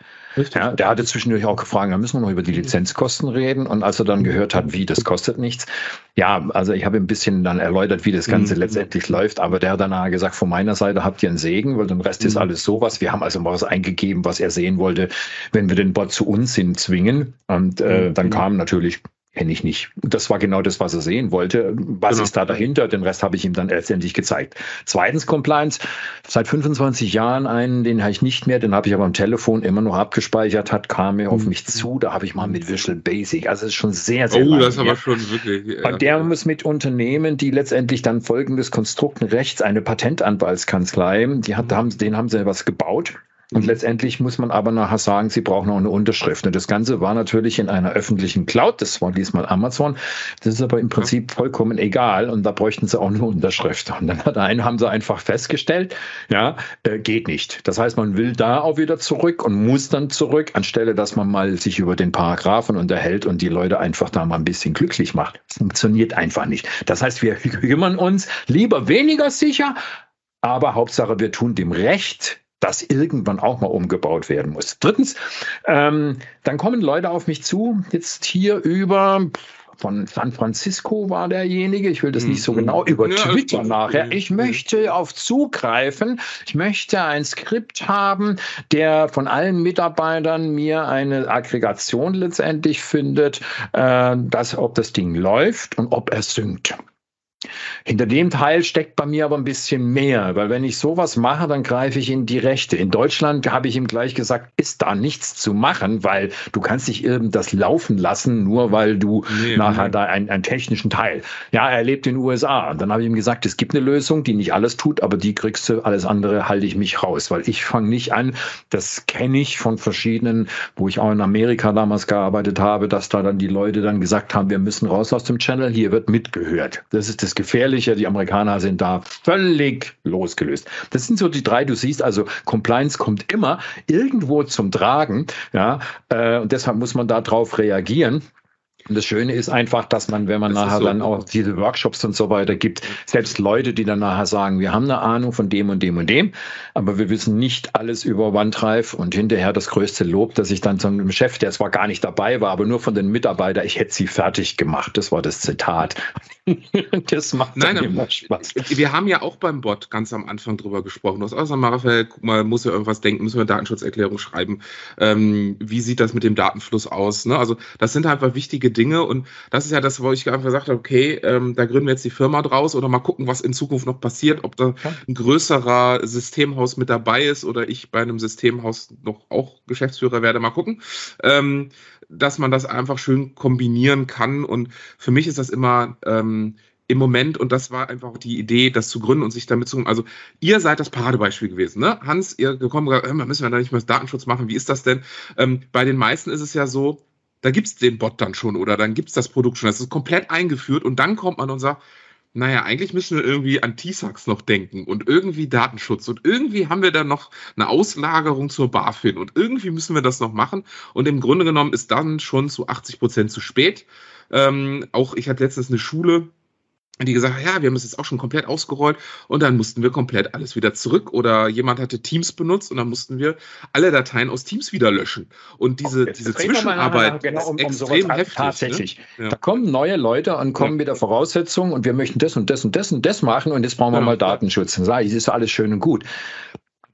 Ja, der hatte zwischendurch auch gefragt, da müssen wir noch über die Lizenzkosten reden. Und als er dann gehört hat, wie, das kostet nichts. Ja, also ich habe ein bisschen dann erläutert, wie das Ganze mhm. letztendlich läuft. Aber der hat danach gesagt, von meiner Seite habt ihr einen Segen, weil den Rest mhm. ist alles sowas. Wir haben also mal was eingegeben, was er sehen wollte, wenn wir den Bot zu uns hin zwingen. Und äh, mhm. dann kam natürlich kenne ich nicht. Das war genau das, was er sehen wollte. Was genau. ist da dahinter? Den Rest habe ich ihm dann letztendlich gezeigt. Zweitens Compliance. Seit 25 Jahren einen, den habe ich nicht mehr, den habe ich aber am Telefon immer noch abgespeichert, hat, kam mir auf mhm. mich zu. Da habe ich mal mit Visual Basic. Also es ist schon sehr, sehr Oh, das ist aber schon wirklich. Ja. Und der muss mit Unternehmen, die letztendlich dann folgendes Konstrukt rechts, eine Patentanwaltskanzlei, die hat, mhm. den haben sie was gebaut und mhm. letztendlich muss man aber nachher sagen, sie brauchen auch eine Unterschrift. Und das Ganze war natürlich in einer öffentlichen Cloud, das war diesmal Amazon. Das ist aber im Prinzip vollkommen egal und da bräuchten sie auch eine Unterschrift. Und dann hat einen, haben sie einfach festgestellt, ja, äh, geht nicht. Das heißt, man will da auch wieder zurück und muss dann zurück, anstelle dass man mal sich über den Paragraphen unterhält und die Leute einfach da mal ein bisschen glücklich macht. Das funktioniert einfach nicht. Das heißt, wir kümmern uns lieber weniger sicher, aber Hauptsache, wir tun dem Recht das irgendwann auch mal umgebaut werden muss. Drittens, ähm, dann kommen Leute auf mich zu, jetzt hier über von San Francisco war derjenige, ich will das nicht so mhm. genau, über ja, Twitter nachher. Ich möchte auf zugreifen, ich möchte ein Skript haben, der von allen Mitarbeitern mir eine Aggregation letztendlich findet, äh, dass, ob das Ding läuft und ob er synkt. Hinter dem Teil steckt bei mir aber ein bisschen mehr, weil wenn ich sowas mache, dann greife ich in die Rechte. In Deutschland habe ich ihm gleich gesagt, ist da nichts zu machen, weil du kannst nicht irgendwas laufen lassen, nur weil du nee, nachher nee. da einen, einen, technischen Teil. Ja, er lebt in den USA. Und dann habe ich ihm gesagt, es gibt eine Lösung, die nicht alles tut, aber die kriegst du, alles andere halte ich mich raus, weil ich fange nicht an, das kenne ich von verschiedenen, wo ich auch in Amerika damals gearbeitet habe, dass da dann die Leute dann gesagt haben, wir müssen raus aus dem Channel, hier wird mitgehört. Das ist das Gefährliche. Die Amerikaner sind da völlig losgelöst. Das sind so die drei, du siehst, also Compliance kommt immer irgendwo zum Tragen. Ja, äh, und deshalb muss man darauf reagieren. Und das Schöne ist einfach, dass man, wenn man das nachher so. dann auch diese Workshops und so weiter gibt, selbst Leute, die dann nachher sagen, wir haben eine Ahnung von dem und dem und dem, aber wir wissen nicht alles über OneDrive und hinterher das größte Lob, dass ich dann zu einem Chef, der zwar gar nicht dabei war, aber nur von den Mitarbeitern, ich hätte sie fertig gemacht. Das war das Zitat. das macht Nein, immer Spaß. Wir haben ja auch beim Bot ganz am Anfang drüber gesprochen. Du hast auch gesagt, Raphael, guck mal, muss ja irgendwas denken, müssen wir eine Datenschutzerklärung schreiben. Ähm, wie sieht das mit dem Datenfluss aus? Ne? Also das sind einfach wichtige Dinge und das ist ja das, wo ich einfach gesagt habe, okay, ähm, da gründen wir jetzt die Firma draus oder mal gucken, was in Zukunft noch passiert, ob da ein größerer Systemhaus mit dabei ist oder ich bei einem Systemhaus noch auch Geschäftsführer werde, mal gucken. Ähm, dass man das einfach schön kombinieren kann. Und für mich ist das immer ähm, im Moment, und das war einfach die Idee, das zu gründen und sich damit zu. Also, ihr seid das Paradebeispiel gewesen, ne? Hans, ihr gekommen, gesagt, müssen wir da nicht mehr Datenschutz machen? Wie ist das denn? Ähm, bei den meisten ist es ja so, da gibt es den Bot dann schon oder dann gibt es das Produkt schon. Das ist komplett eingeführt und dann kommt man und sagt, naja, eigentlich müssen wir irgendwie an TISAX noch denken und irgendwie Datenschutz und irgendwie haben wir da noch eine Auslagerung zur BaFin und irgendwie müssen wir das noch machen und im Grunde genommen ist dann schon zu 80 Prozent zu spät. Ähm, auch ich hatte letztens eine Schule, die gesagt hat, ja, wir haben es jetzt auch schon komplett ausgerollt und dann mussten wir komplett alles wieder zurück oder jemand hatte Teams benutzt und dann mussten wir alle Dateien aus Teams wieder löschen. Und diese, okay, diese Zwischenarbeit genau, ist um, um extrem heftig. Tatsächlich. Ne? Ja. Da kommen neue Leute und kommen ja. mit der Voraussetzung und wir möchten das und das und das und das machen und jetzt brauchen wir ja. mal Datenschutz. Dann sage ich, das ist alles schön und gut.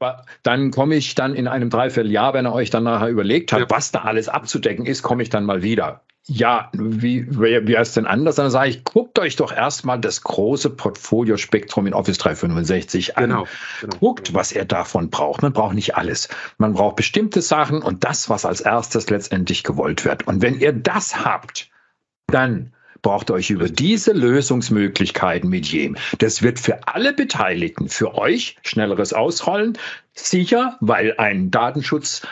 Aber dann komme ich dann in einem Dreivierteljahr, wenn er euch dann nachher überlegt hat, was da alles abzudecken ist, komme ich dann mal wieder ja, wie, wie, wie ist denn anders? Dann sage ich, guckt euch doch erstmal das große Portfolio-Spektrum in Office 365 an. Genau, genau, guckt, genau. was ihr davon braucht. Man braucht nicht alles. Man braucht bestimmte Sachen und das, was als erstes letztendlich gewollt wird. Und wenn ihr das habt, dann braucht ihr euch über diese Lösungsmöglichkeiten mit jedem. Das wird für alle Beteiligten, für euch schnelleres Ausrollen, sicher, weil ein Datenschutz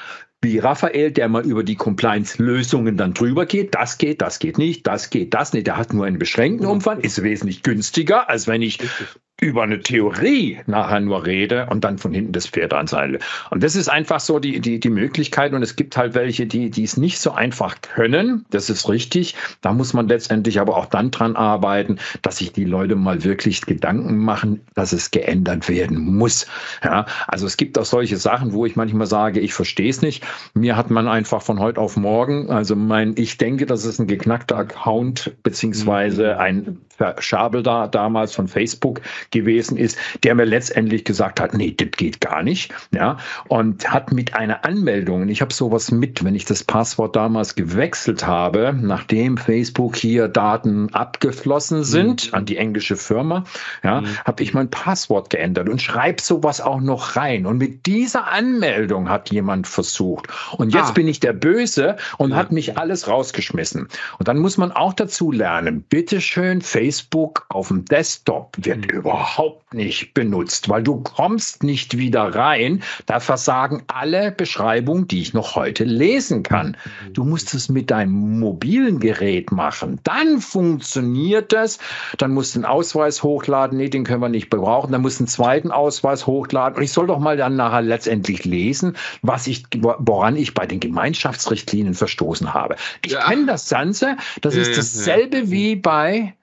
wie Raphael, der mal über die Compliance-Lösungen dann drüber geht. Das geht, das geht nicht, das geht, das nicht. Der hat nur einen beschränkten Umfang, ist wesentlich günstiger, als wenn ich über eine Theorie nachher nur rede und dann von hinten das Pferd anseile. Und das ist einfach so die, die, die Möglichkeit. Und es gibt halt welche, die, die es nicht so einfach können. Das ist richtig. Da muss man letztendlich aber auch dann dran arbeiten, dass sich die Leute mal wirklich Gedanken machen, dass es geändert werden muss. Ja, also es gibt auch solche Sachen, wo ich manchmal sage, ich verstehe es nicht. Mir hat man einfach von heute auf morgen, also mein, ich denke, das ist ein geknackter Account beziehungsweise ein Schabel da damals von Facebook gewesen ist, der mir letztendlich gesagt hat, nee, das geht gar nicht, ja, und hat mit einer Anmeldung, und ich habe sowas mit, wenn ich das Passwort damals gewechselt habe, nachdem Facebook hier Daten abgeflossen sind mhm. an die englische Firma, ja, mhm. habe ich mein Passwort geändert und schreibe sowas auch noch rein. Und mit dieser Anmeldung hat jemand versucht. Und jetzt ah. bin ich der Böse und ja. hat mich alles rausgeschmissen. Und dann muss man auch dazu lernen, bitteschön, Facebook auf dem Desktop wird mhm. überhaupt überhaupt nicht benutzt, weil du kommst nicht wieder rein. Da versagen alle Beschreibungen, die ich noch heute lesen kann. Du musst es mit deinem mobilen Gerät machen. Dann funktioniert es. Dann musst du einen Ausweis hochladen. Nee, den können wir nicht brauchen. Dann musst du einen zweiten Ausweis hochladen. Und ich soll doch mal dann nachher letztendlich lesen, was ich, woran ich bei den Gemeinschaftsrichtlinien verstoßen habe. Ich ja. kenne das Ganze. Das ja, ist dasselbe ja. wie bei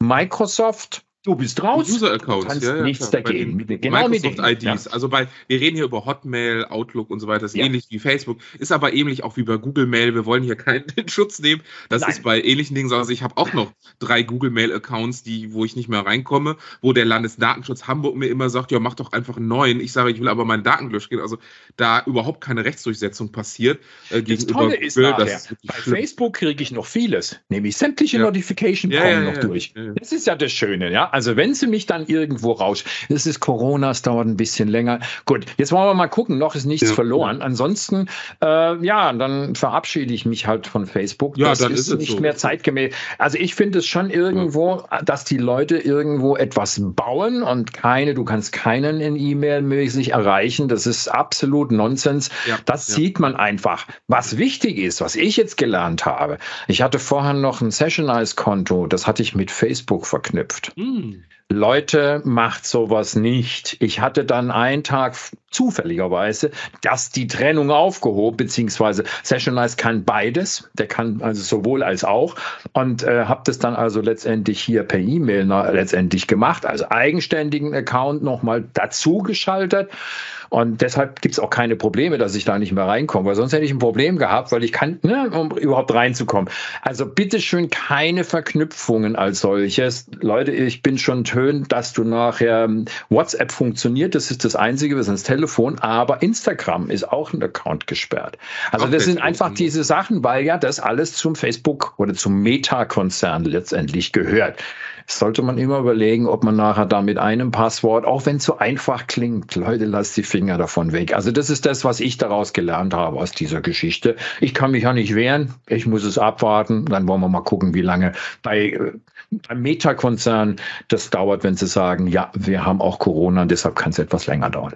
Microsoft Du bist raus. User-Accounts, kannst ja, ja, nichts klar. dagegen. Genau Microsoft IDs. Ja. Also bei, wir reden hier über Hotmail, Outlook und so weiter. Das ist ähnlich wie Facebook. Ist aber ähnlich auch wie bei Google Mail. Wir wollen hier keinen Schutz nehmen. Das Nein. ist bei ähnlichen Dingen so. Also ich habe auch noch drei Google Mail-Accounts, die, wo ich nicht mehr reinkomme, wo der Landesdatenschutz Hamburg mir immer sagt, ja, mach doch einfach einen neuen. Ich sage, ich will aber meine Daten löschen. Also da überhaupt keine Rechtsdurchsetzung passiert äh, gegenüber das Tolle Google. Ist nachher, bei schlimm. Facebook kriege ich noch vieles. Nämlich sämtliche Notification kommen noch durch. Das ist ja das Schöne, ja. Also wenn sie mich dann irgendwo raus, es ist Corona, es dauert ein bisschen länger. Gut, jetzt wollen wir mal gucken, noch ist nichts ja. verloren. Ansonsten, äh, ja, dann verabschiede ich mich halt von Facebook. Ja, das dann ist, ist nicht so. mehr zeitgemäß. Also ich finde es schon irgendwo, ja. dass die Leute irgendwo etwas bauen und keine, du kannst keinen in E-Mail mäßig erreichen. Das ist absolut Nonsens. Ja. Das sieht man einfach. Was wichtig ist, was ich jetzt gelernt habe, ich hatte vorher noch ein Sessionize-Konto, das hatte ich mit Facebook verknüpft. Mhm. Leute, macht sowas nicht. Ich hatte dann einen Tag zufälligerweise, dass die Trennung aufgehoben, beziehungsweise Sessionize kann beides. Der kann also sowohl als auch. Und äh, habe das dann also letztendlich hier per E-Mail letztendlich gemacht, also eigenständigen Account nochmal dazu geschaltet. Und deshalb gibt es auch keine Probleme, dass ich da nicht mehr reinkomme, weil sonst hätte ich ein Problem gehabt, weil ich kann, ne, um überhaupt reinzukommen. Also bitteschön keine Verknüpfungen als solches. Leute, ich bin schon tönt, dass du nachher ähm, WhatsApp funktioniert, das ist das Einzige, was ins Telefon, aber Instagram ist auch ein Account gesperrt. Also auch das sind einfach diese Sachen, weil ja das alles zum Facebook oder zum Meta-Konzern letztendlich gehört sollte man immer überlegen, ob man nachher da mit einem Passwort, auch wenn es so einfach klingt, Leute, lasst die Finger davon weg. Also das ist das, was ich daraus gelernt habe aus dieser Geschichte. Ich kann mich ja nicht wehren, ich muss es abwarten, dann wollen wir mal gucken, wie lange bei äh, beim Meta-Konzern das dauert, wenn sie sagen, ja, wir haben auch Corona, deshalb kann es etwas länger dauern.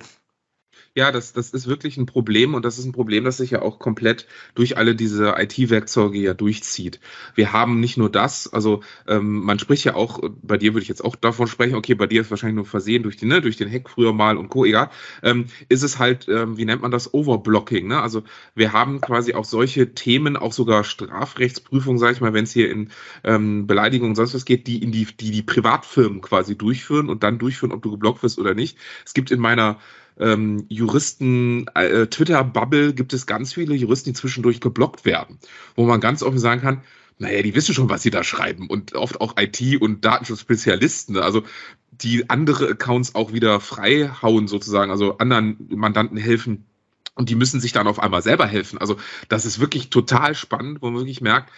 Ja, das, das ist wirklich ein Problem und das ist ein Problem, das sich ja auch komplett durch alle diese IT-Werkzeuge ja durchzieht. Wir haben nicht nur das, also ähm, man spricht ja auch, bei dir würde ich jetzt auch davon sprechen, okay, bei dir ist wahrscheinlich nur versehen durch, die, ne, durch den Hack früher mal und Co., egal, ähm, ist es halt, ähm, wie nennt man das, Overblocking. Ne? Also wir haben quasi auch solche Themen, auch sogar Strafrechtsprüfungen, sage ich mal, wenn es hier in ähm, Beleidigung und sonst was geht, die in die, die die Privatfirmen quasi durchführen und dann durchführen, ob du geblockt wirst oder nicht. Es gibt in meiner ähm, Juristen, äh, Twitter-Bubble gibt es ganz viele Juristen, die zwischendurch geblockt werden, wo man ganz offen sagen kann, naja, die wissen schon, was sie da schreiben und oft auch IT- und Datenschutzspezialisten. Ne? Also die andere Accounts auch wieder frei hauen sozusagen, also anderen Mandanten helfen und die müssen sich dann auf einmal selber helfen. Also das ist wirklich total spannend, wo man wirklich merkt,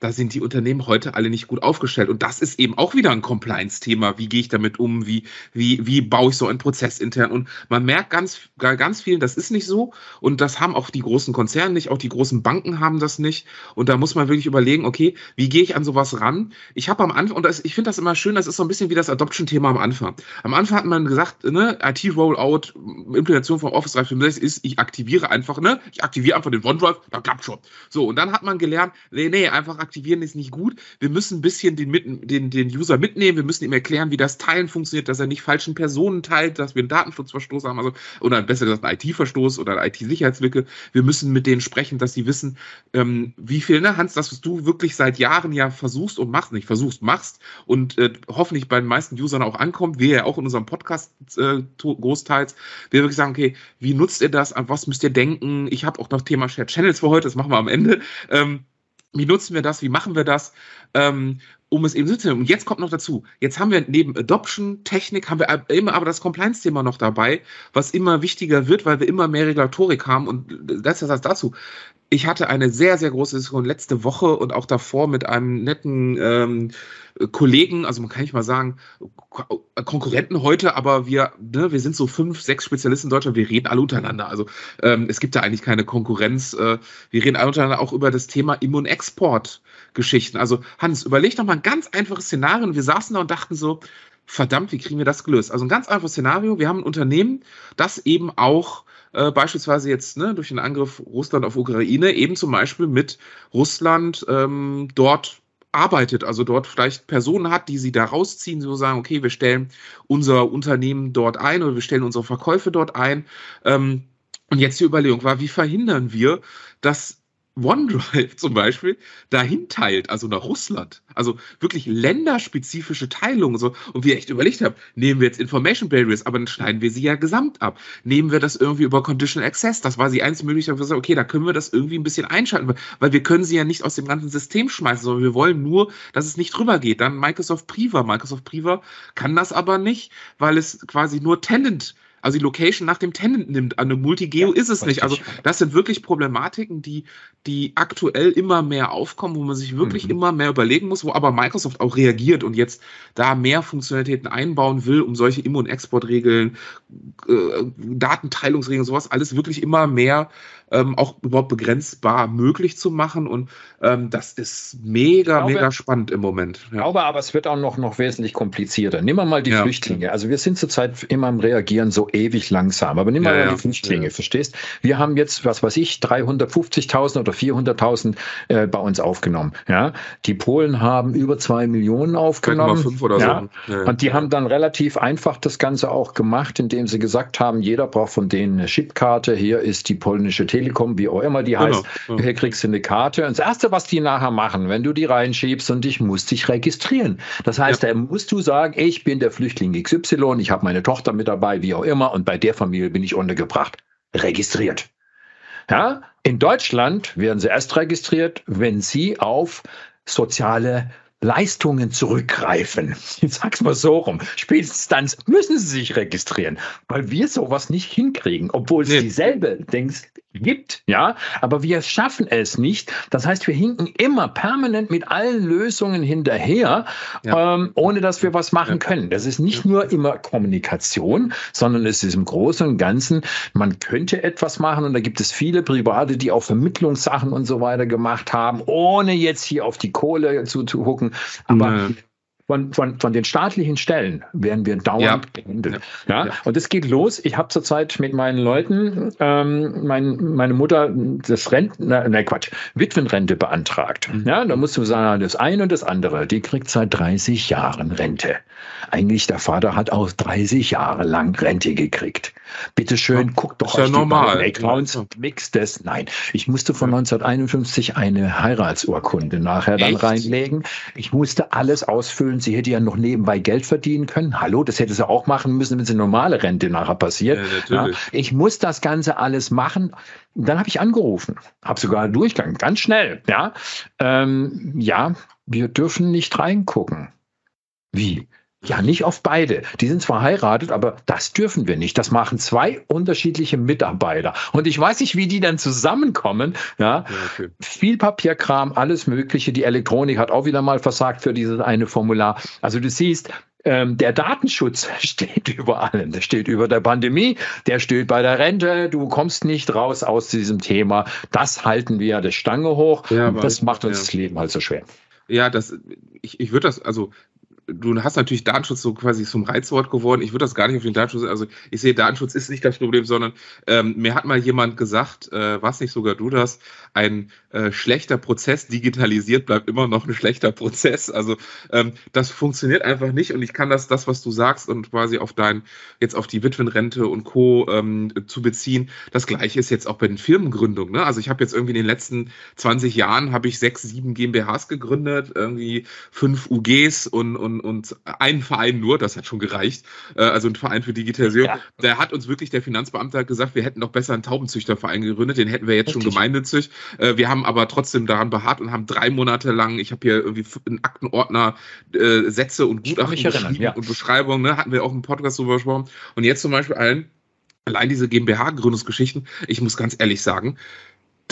da sind die Unternehmen heute alle nicht gut aufgestellt. Und das ist eben auch wieder ein Compliance-Thema. Wie gehe ich damit um? Wie, wie, wie baue ich so einen Prozess intern? Und man merkt ganz, ganz vielen, das ist nicht so. Und das haben auch die großen Konzerne nicht. Auch die großen Banken haben das nicht. Und da muss man wirklich überlegen, okay, wie gehe ich an sowas ran? Ich habe am Anfang, und das, ich finde das immer schön, das ist so ein bisschen wie das Adoption-Thema am Anfang. Am Anfang hat man gesagt, ne, IT-Rollout, Implementation von Office 365 ist, ich aktiviere einfach, ne, ich aktiviere einfach den OneDrive, da klappt schon. So, und dann hat man gelernt, nee, nee, einfach aktivieren ist nicht gut. Wir müssen ein bisschen den, den, den User mitnehmen. Wir müssen ihm erklären, wie das Teilen funktioniert, dass er nicht falschen Personen teilt, dass wir einen Datenschutzverstoß haben, also, oder besser gesagt einen IT-Verstoß oder eine IT-Sicherheitslücke. Wir müssen mit denen sprechen, dass sie wissen, ähm, wie viel, ne, Hans, das, was du wirklich seit Jahren ja versuchst und machst, nicht versuchst, machst und äh, hoffentlich bei den meisten Usern auch ankommt, wir ja auch in unserem Podcast äh, großteils, wir wirklich sagen, okay, wie nutzt ihr das, an was müsst ihr denken? Ich habe auch noch Thema Shared Channels für heute, das machen wir am Ende. Ähm, wie nutzen wir das? Wie machen wir das? Ähm, um es eben zu tun. Und jetzt kommt noch dazu, jetzt haben wir neben Adoption, Technik, haben wir immer aber das Compliance-Thema noch dabei, was immer wichtiger wird, weil wir immer mehr Regulatorik haben. Und das ist das dazu. Ich hatte eine sehr, sehr große Diskussion letzte Woche und auch davor mit einem netten ähm, Kollegen, also man kann nicht mal sagen, Konkurrenten heute, aber wir, ne, wir sind so fünf, sechs Spezialisten in Deutschland, wir reden alle untereinander. Also ähm, es gibt da eigentlich keine Konkurrenz. Äh, wir reden alle untereinander auch über das Thema Immunexport-Geschichten. Also Hans, überleg doch mal ein ganz einfaches Szenario. Wir saßen da und dachten so, verdammt, wie kriegen wir das gelöst? Also ein ganz einfaches Szenario. Wir haben ein Unternehmen, das eben auch äh, beispielsweise jetzt ne, durch den Angriff Russland auf Ukraine eben zum Beispiel mit Russland ähm, dort arbeitet, also dort vielleicht Personen hat, die sie da rausziehen, so sagen, okay, wir stellen unser Unternehmen dort ein oder wir stellen unsere Verkäufe dort ein. Ähm, und jetzt die Überlegung war, wie verhindern wir, dass OneDrive zum Beispiel dahin teilt, also nach Russland. Also wirklich länderspezifische Teilungen. So. Und wir echt überlegt haben, nehmen wir jetzt Information Barriers, aber dann schneiden wir sie ja gesamt ab. Nehmen wir das irgendwie über Conditional Access. Das war die einzige Möglichkeit, wo wir okay, da können wir das irgendwie ein bisschen einschalten, weil wir können sie ja nicht aus dem ganzen System schmeißen, sondern wir wollen nur, dass es nicht drüber geht. Dann Microsoft Priva. Microsoft Priva kann das aber nicht, weil es quasi nur Tenant also die Location nach dem Tenant nimmt. An einem Multigeo ja, ist es nicht. Also das sind wirklich Problematiken, die, die aktuell immer mehr aufkommen, wo man sich wirklich mhm. immer mehr überlegen muss, wo aber Microsoft auch reagiert und jetzt da mehr Funktionalitäten einbauen will, um solche Immun-Export-Regeln, äh, Datenteilungsregeln, sowas alles wirklich immer mehr ähm, auch überhaupt begrenzbar möglich zu machen. Und ähm, das ist mega, glaube, mega spannend im Moment. Ich glaube aber, es wird auch noch, noch wesentlich komplizierter. Nimm mal die ja. Flüchtlinge. Also wir sind zurzeit immer am Reagieren so ewig langsam. Aber nimm mal ja, die Flüchtlinge, ja. verstehst? Wir haben jetzt, was weiß ich, 350.000 oder 400.000 äh, bei uns aufgenommen. Ja, die Polen haben über zwei Millionen aufgenommen. Fünf oder ja. so. Und die haben dann relativ einfach das Ganze auch gemacht, indem sie gesagt haben, jeder braucht von denen eine Chipkarte. Hier ist die polnische Telekom, wie auch immer die genau. heißt. Genau. Hier kriegst du eine Karte. Und das Erste, was die nachher machen, wenn du die reinschiebst und ich muss dich registrieren. Das heißt, ja. da musst du sagen, ich bin der Flüchtling XY, ich habe meine Tochter mit dabei, wie auch immer, und bei der Familie bin ich untergebracht. Registriert. Ja, in Deutschland werden sie erst registriert, wenn sie auf soziale Leistungen zurückgreifen. Ich sag's mal so rum. Spätestens müssen sie sich registrieren, weil wir sowas nicht hinkriegen, obwohl es nee. dieselbe Dings gibt, ja, aber wir schaffen es nicht. Das heißt, wir hinken immer permanent mit allen Lösungen hinterher, ja. ähm, ohne dass wir was machen ja. können. Das ist nicht ja. nur immer Kommunikation, sondern es ist im Großen und Ganzen, man könnte etwas machen und da gibt es viele Private, die auch Vermittlungssachen und so weiter gemacht haben, ohne jetzt hier auf die Kohle zuzugucken aber nee. Von, von, von den staatlichen Stellen werden wir dauernd ja. behandelt. Ja. ja. Und es geht los. Ich habe zurzeit mit meinen Leuten ähm, mein, meine Mutter das Renten, ne Quatsch, Witwenrente beantragt. Mhm. Ja, da musst du sagen, das eine und das andere, die kriegt seit 30 Jahren Rente. Eigentlich der Vater hat auch 30 Jahre lang Rente gekriegt. Bitte schön, ja, guck doch auf ja die normal. Ja. mix das. Nein, ich musste von 1951 eine Heiratsurkunde nachher dann Echt? reinlegen. Ich musste alles ausfüllen. Sie hätte ja noch nebenbei Geld verdienen können. Hallo, das hätte sie auch machen müssen, wenn sie normale Rente nachher passiert. Ja, ich muss das Ganze alles machen. Dann habe ich angerufen, habe sogar Durchgang, ganz schnell. Ja, ähm, ja, wir dürfen nicht reingucken. Wie? Ja, nicht auf beide. Die sind zwar verheiratet, aber das dürfen wir nicht. Das machen zwei unterschiedliche Mitarbeiter. Und ich weiß nicht, wie die dann zusammenkommen. Ja, okay. viel Papierkram, alles Mögliche. Die Elektronik hat auch wieder mal versagt für dieses eine Formular. Also du siehst, ähm, der Datenschutz steht über allem. Der steht über der Pandemie, der steht bei der Rente. Du kommst nicht raus aus diesem Thema. Das halten wir ja der Stange hoch. Ja, das macht uns ja. das Leben halt so schwer. Ja, das, ich, ich würde das, also du hast natürlich Datenschutz so quasi zum Reizwort geworden. Ich würde das gar nicht auf den Datenschutz, also ich sehe, Datenschutz ist nicht das Problem, sondern ähm, mir hat mal jemand gesagt, äh, was nicht sogar du das, ein äh, schlechter Prozess digitalisiert bleibt immer noch ein schlechter Prozess. Also ähm, das funktioniert einfach nicht und ich kann das, das, was du sagst und quasi auf dein, jetzt auf die Witwenrente und Co. Ähm, zu beziehen. Das gleiche ist jetzt auch bei den Firmengründungen. Ne? Also ich habe jetzt irgendwie in den letzten 20 Jahren habe ich sechs, sieben GmbHs gegründet, irgendwie fünf UGs und, und und, einen Verein nur, das hat schon gereicht, äh, also ein Verein für Digitalisierung. Ja. Der hat uns wirklich, der Finanzbeamte hat gesagt, wir hätten doch besser einen Taubenzüchterverein gegründet, den hätten wir jetzt Richtig. schon gemeinnützig. Äh, wir haben aber trotzdem daran beharrt und haben drei Monate lang, ich habe hier irgendwie einen Aktenordner, äh, Sätze und Gutachten erinnern, ja. und Beschreibungen, ne, hatten wir auch im Podcast drüber gesprochen. Und jetzt zum Beispiel allen, allein diese GmbH-Gründungsgeschichten, ich muss ganz ehrlich sagen,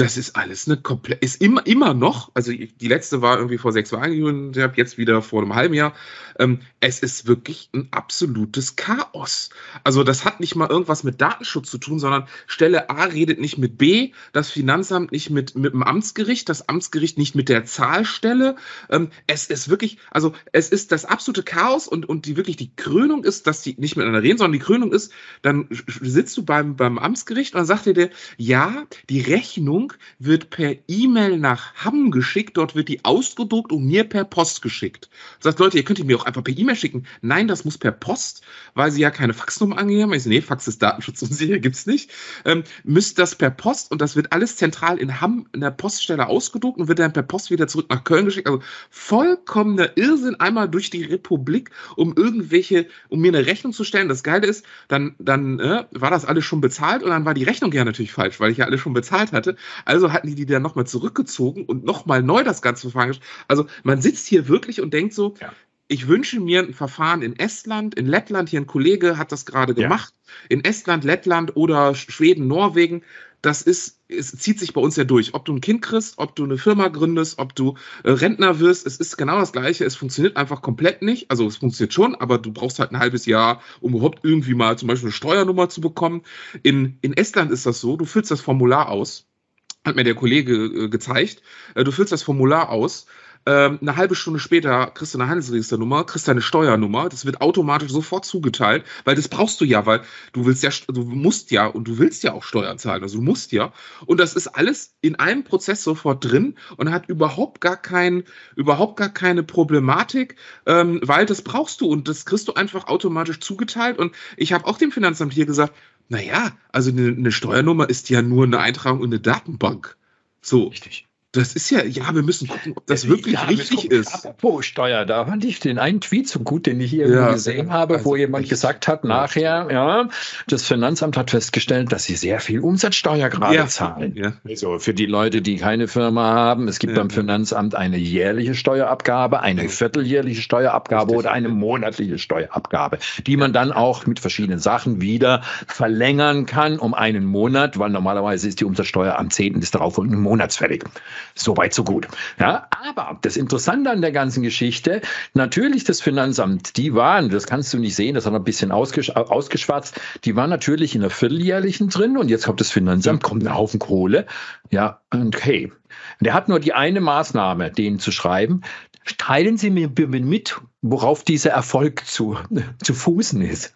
das ist alles eine komplett, ist immer, immer noch, also die letzte war irgendwie vor sechs Jahren gegründet, jetzt wieder vor einem halben Jahr. Ähm, es ist wirklich ein absolutes Chaos. Also das hat nicht mal irgendwas mit Datenschutz zu tun, sondern Stelle A redet nicht mit B, das Finanzamt nicht mit, mit dem Amtsgericht, das Amtsgericht nicht mit der Zahlstelle. Ähm, es ist wirklich, also es ist das absolute Chaos und, und die wirklich die Krönung ist, dass die nicht miteinander reden, sondern die Krönung ist, dann sitzt du beim, beim Amtsgericht und dann sagt dir der, ja, die Rechnung wird per E-Mail nach Hamm geschickt, dort wird die ausgedruckt und mir per Post geschickt. Sagt, Leute, ihr könnt die mir auch einfach per E-Mail schicken. Nein, das muss per Post, weil sie ja keine Faxnummer angegeben haben. Ich so, nee, Fax ist Datenschutz und sicher gibt's nicht. Ähm, müsst das per Post und das wird alles zentral in Hamm in der Poststelle ausgedruckt und wird dann per Post wieder zurück nach Köln geschickt. Also vollkommener Irrsinn einmal durch die Republik, um irgendwelche, um mir eine Rechnung zu stellen. Das Geile ist, dann, dann äh, war das alles schon bezahlt und dann war die Rechnung ja natürlich falsch, weil ich ja alles schon bezahlt hatte. Also hatten die die dann nochmal zurückgezogen und nochmal neu das Ganze verfahren. Also man sitzt hier wirklich und denkt so, ja. Ich wünsche mir ein Verfahren in Estland, in Lettland, hier ein Kollege hat das gerade gemacht, ja. in Estland, Lettland oder Schweden, Norwegen, das ist, es zieht sich bei uns ja durch. Ob du ein Kind kriegst, ob du eine Firma gründest, ob du äh, Rentner wirst, es ist genau das Gleiche. Es funktioniert einfach komplett nicht. Also es funktioniert schon, aber du brauchst halt ein halbes Jahr, um überhaupt irgendwie mal zum Beispiel eine Steuernummer zu bekommen. In, in Estland ist das so, du füllst das Formular aus, hat mir der Kollege äh, gezeigt. Äh, du füllst das Formular aus ähm, eine halbe Stunde später kriegst du eine Handelsregisternummer, kriegst deine Steuernummer, das wird automatisch sofort zugeteilt, weil das brauchst du ja, weil du willst ja, du musst ja und du willst ja auch Steuern zahlen, also du musst ja. Und das ist alles in einem Prozess sofort drin und hat überhaupt gar kein, überhaupt gar keine Problematik, ähm, weil das brauchst du und das kriegst du einfach automatisch zugeteilt. Und ich habe auch dem Finanzamt hier gesagt, naja, also eine, eine Steuernummer ist ja nur eine Eintragung in eine Datenbank. So. Richtig. Das ist ja, ja, wir müssen gucken, ob das wirklich ja, richtig ist. Apropos Steuer, da fand ich den einen Tweet so gut, den ich hier ja, gesehen habe, also wo jemand gesagt hat, nachher, ja, das Finanzamt hat festgestellt, dass sie sehr viel Umsatzsteuer gerade ja. zahlen. Ja. Also für die Leute, die keine Firma haben, es gibt beim Finanzamt eine jährliche Steuerabgabe, eine vierteljährliche Steuerabgabe oder eine monatliche Steuerabgabe, die man dann auch mit verschiedenen Sachen wieder verlängern kann um einen Monat, weil normalerweise ist die Umsatzsteuer am 10. des darauffolgenden Monats fällig. So weit, so gut. Ja, aber das Interessante an der ganzen Geschichte, natürlich das Finanzamt, die waren, das kannst du nicht sehen, das hat ein bisschen ausgesch ausgeschwatzt, die waren natürlich in der Vierteljährlichen drin und jetzt kommt das Finanzamt, kommt ein Haufen Kohle. Ja, okay. Der hat nur die eine Maßnahme, denen zu schreiben. Teilen Sie mir mit, worauf dieser Erfolg zu, zu fußen ist.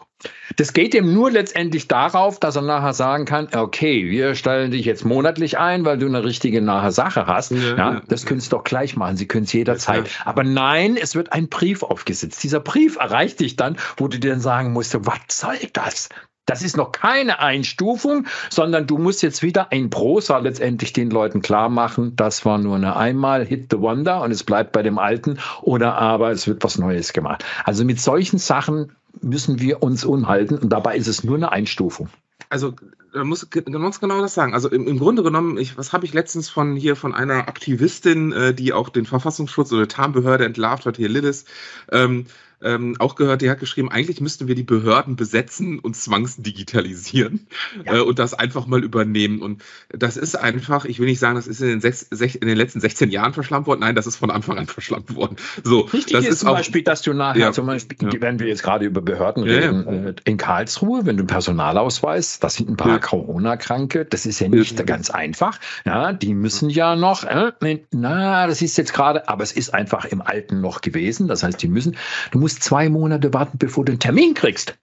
Das geht ihm nur letztendlich darauf, dass er nachher sagen kann, okay, wir stellen dich jetzt monatlich ein, weil du eine richtige nahe Sache hast. Ja, ja das können Sie doch gleich machen. Sie können es jederzeit. Ja. Aber nein, es wird ein Brief aufgesetzt. Dieser Brief erreicht dich dann, wo du dir dann sagen musst, was soll das? Das ist noch keine Einstufung, sondern du musst jetzt wieder ein Prosa letztendlich den Leuten klar machen, das war nur eine einmal Hit the Wonder und es bleibt bei dem Alten oder aber es wird was Neues gemacht. Also mit solchen Sachen müssen wir uns unhalten und dabei ist es nur eine Einstufung. Also da muss, muss genau das sagen. Also im, im Grunde genommen, ich, was habe ich letztens von hier von einer Aktivistin, äh, die auch den Verfassungsschutz oder Tarnbehörde entlarvt hat, hier Lillis, ähm, ähm, auch gehört, die hat geschrieben, eigentlich müssten wir die Behörden besetzen und zwangsdigitalisieren ja. äh, und das einfach mal übernehmen. Und das ist einfach, ich will nicht sagen, das ist in den, sechs, sech, in den letzten 16 Jahren verschlampt worden. Nein, das ist von Anfang an verschlampt worden. So, Wichtig das ist, ist zum auch, Beispiel, dass du nachher, ja, zum Beispiel, ja. wenn wir jetzt gerade über Behörden reden, äh, in Karlsruhe, wenn du einen Personalausweis, das sind ein paar Corona-Kranke, das ist ja nicht ganz einfach. Ja, die müssen ja noch, äh, na, das ist jetzt gerade, aber es ist einfach im Alten noch gewesen. Das heißt, die müssen, du musst musst zwei Monate warten, bevor du einen Termin kriegst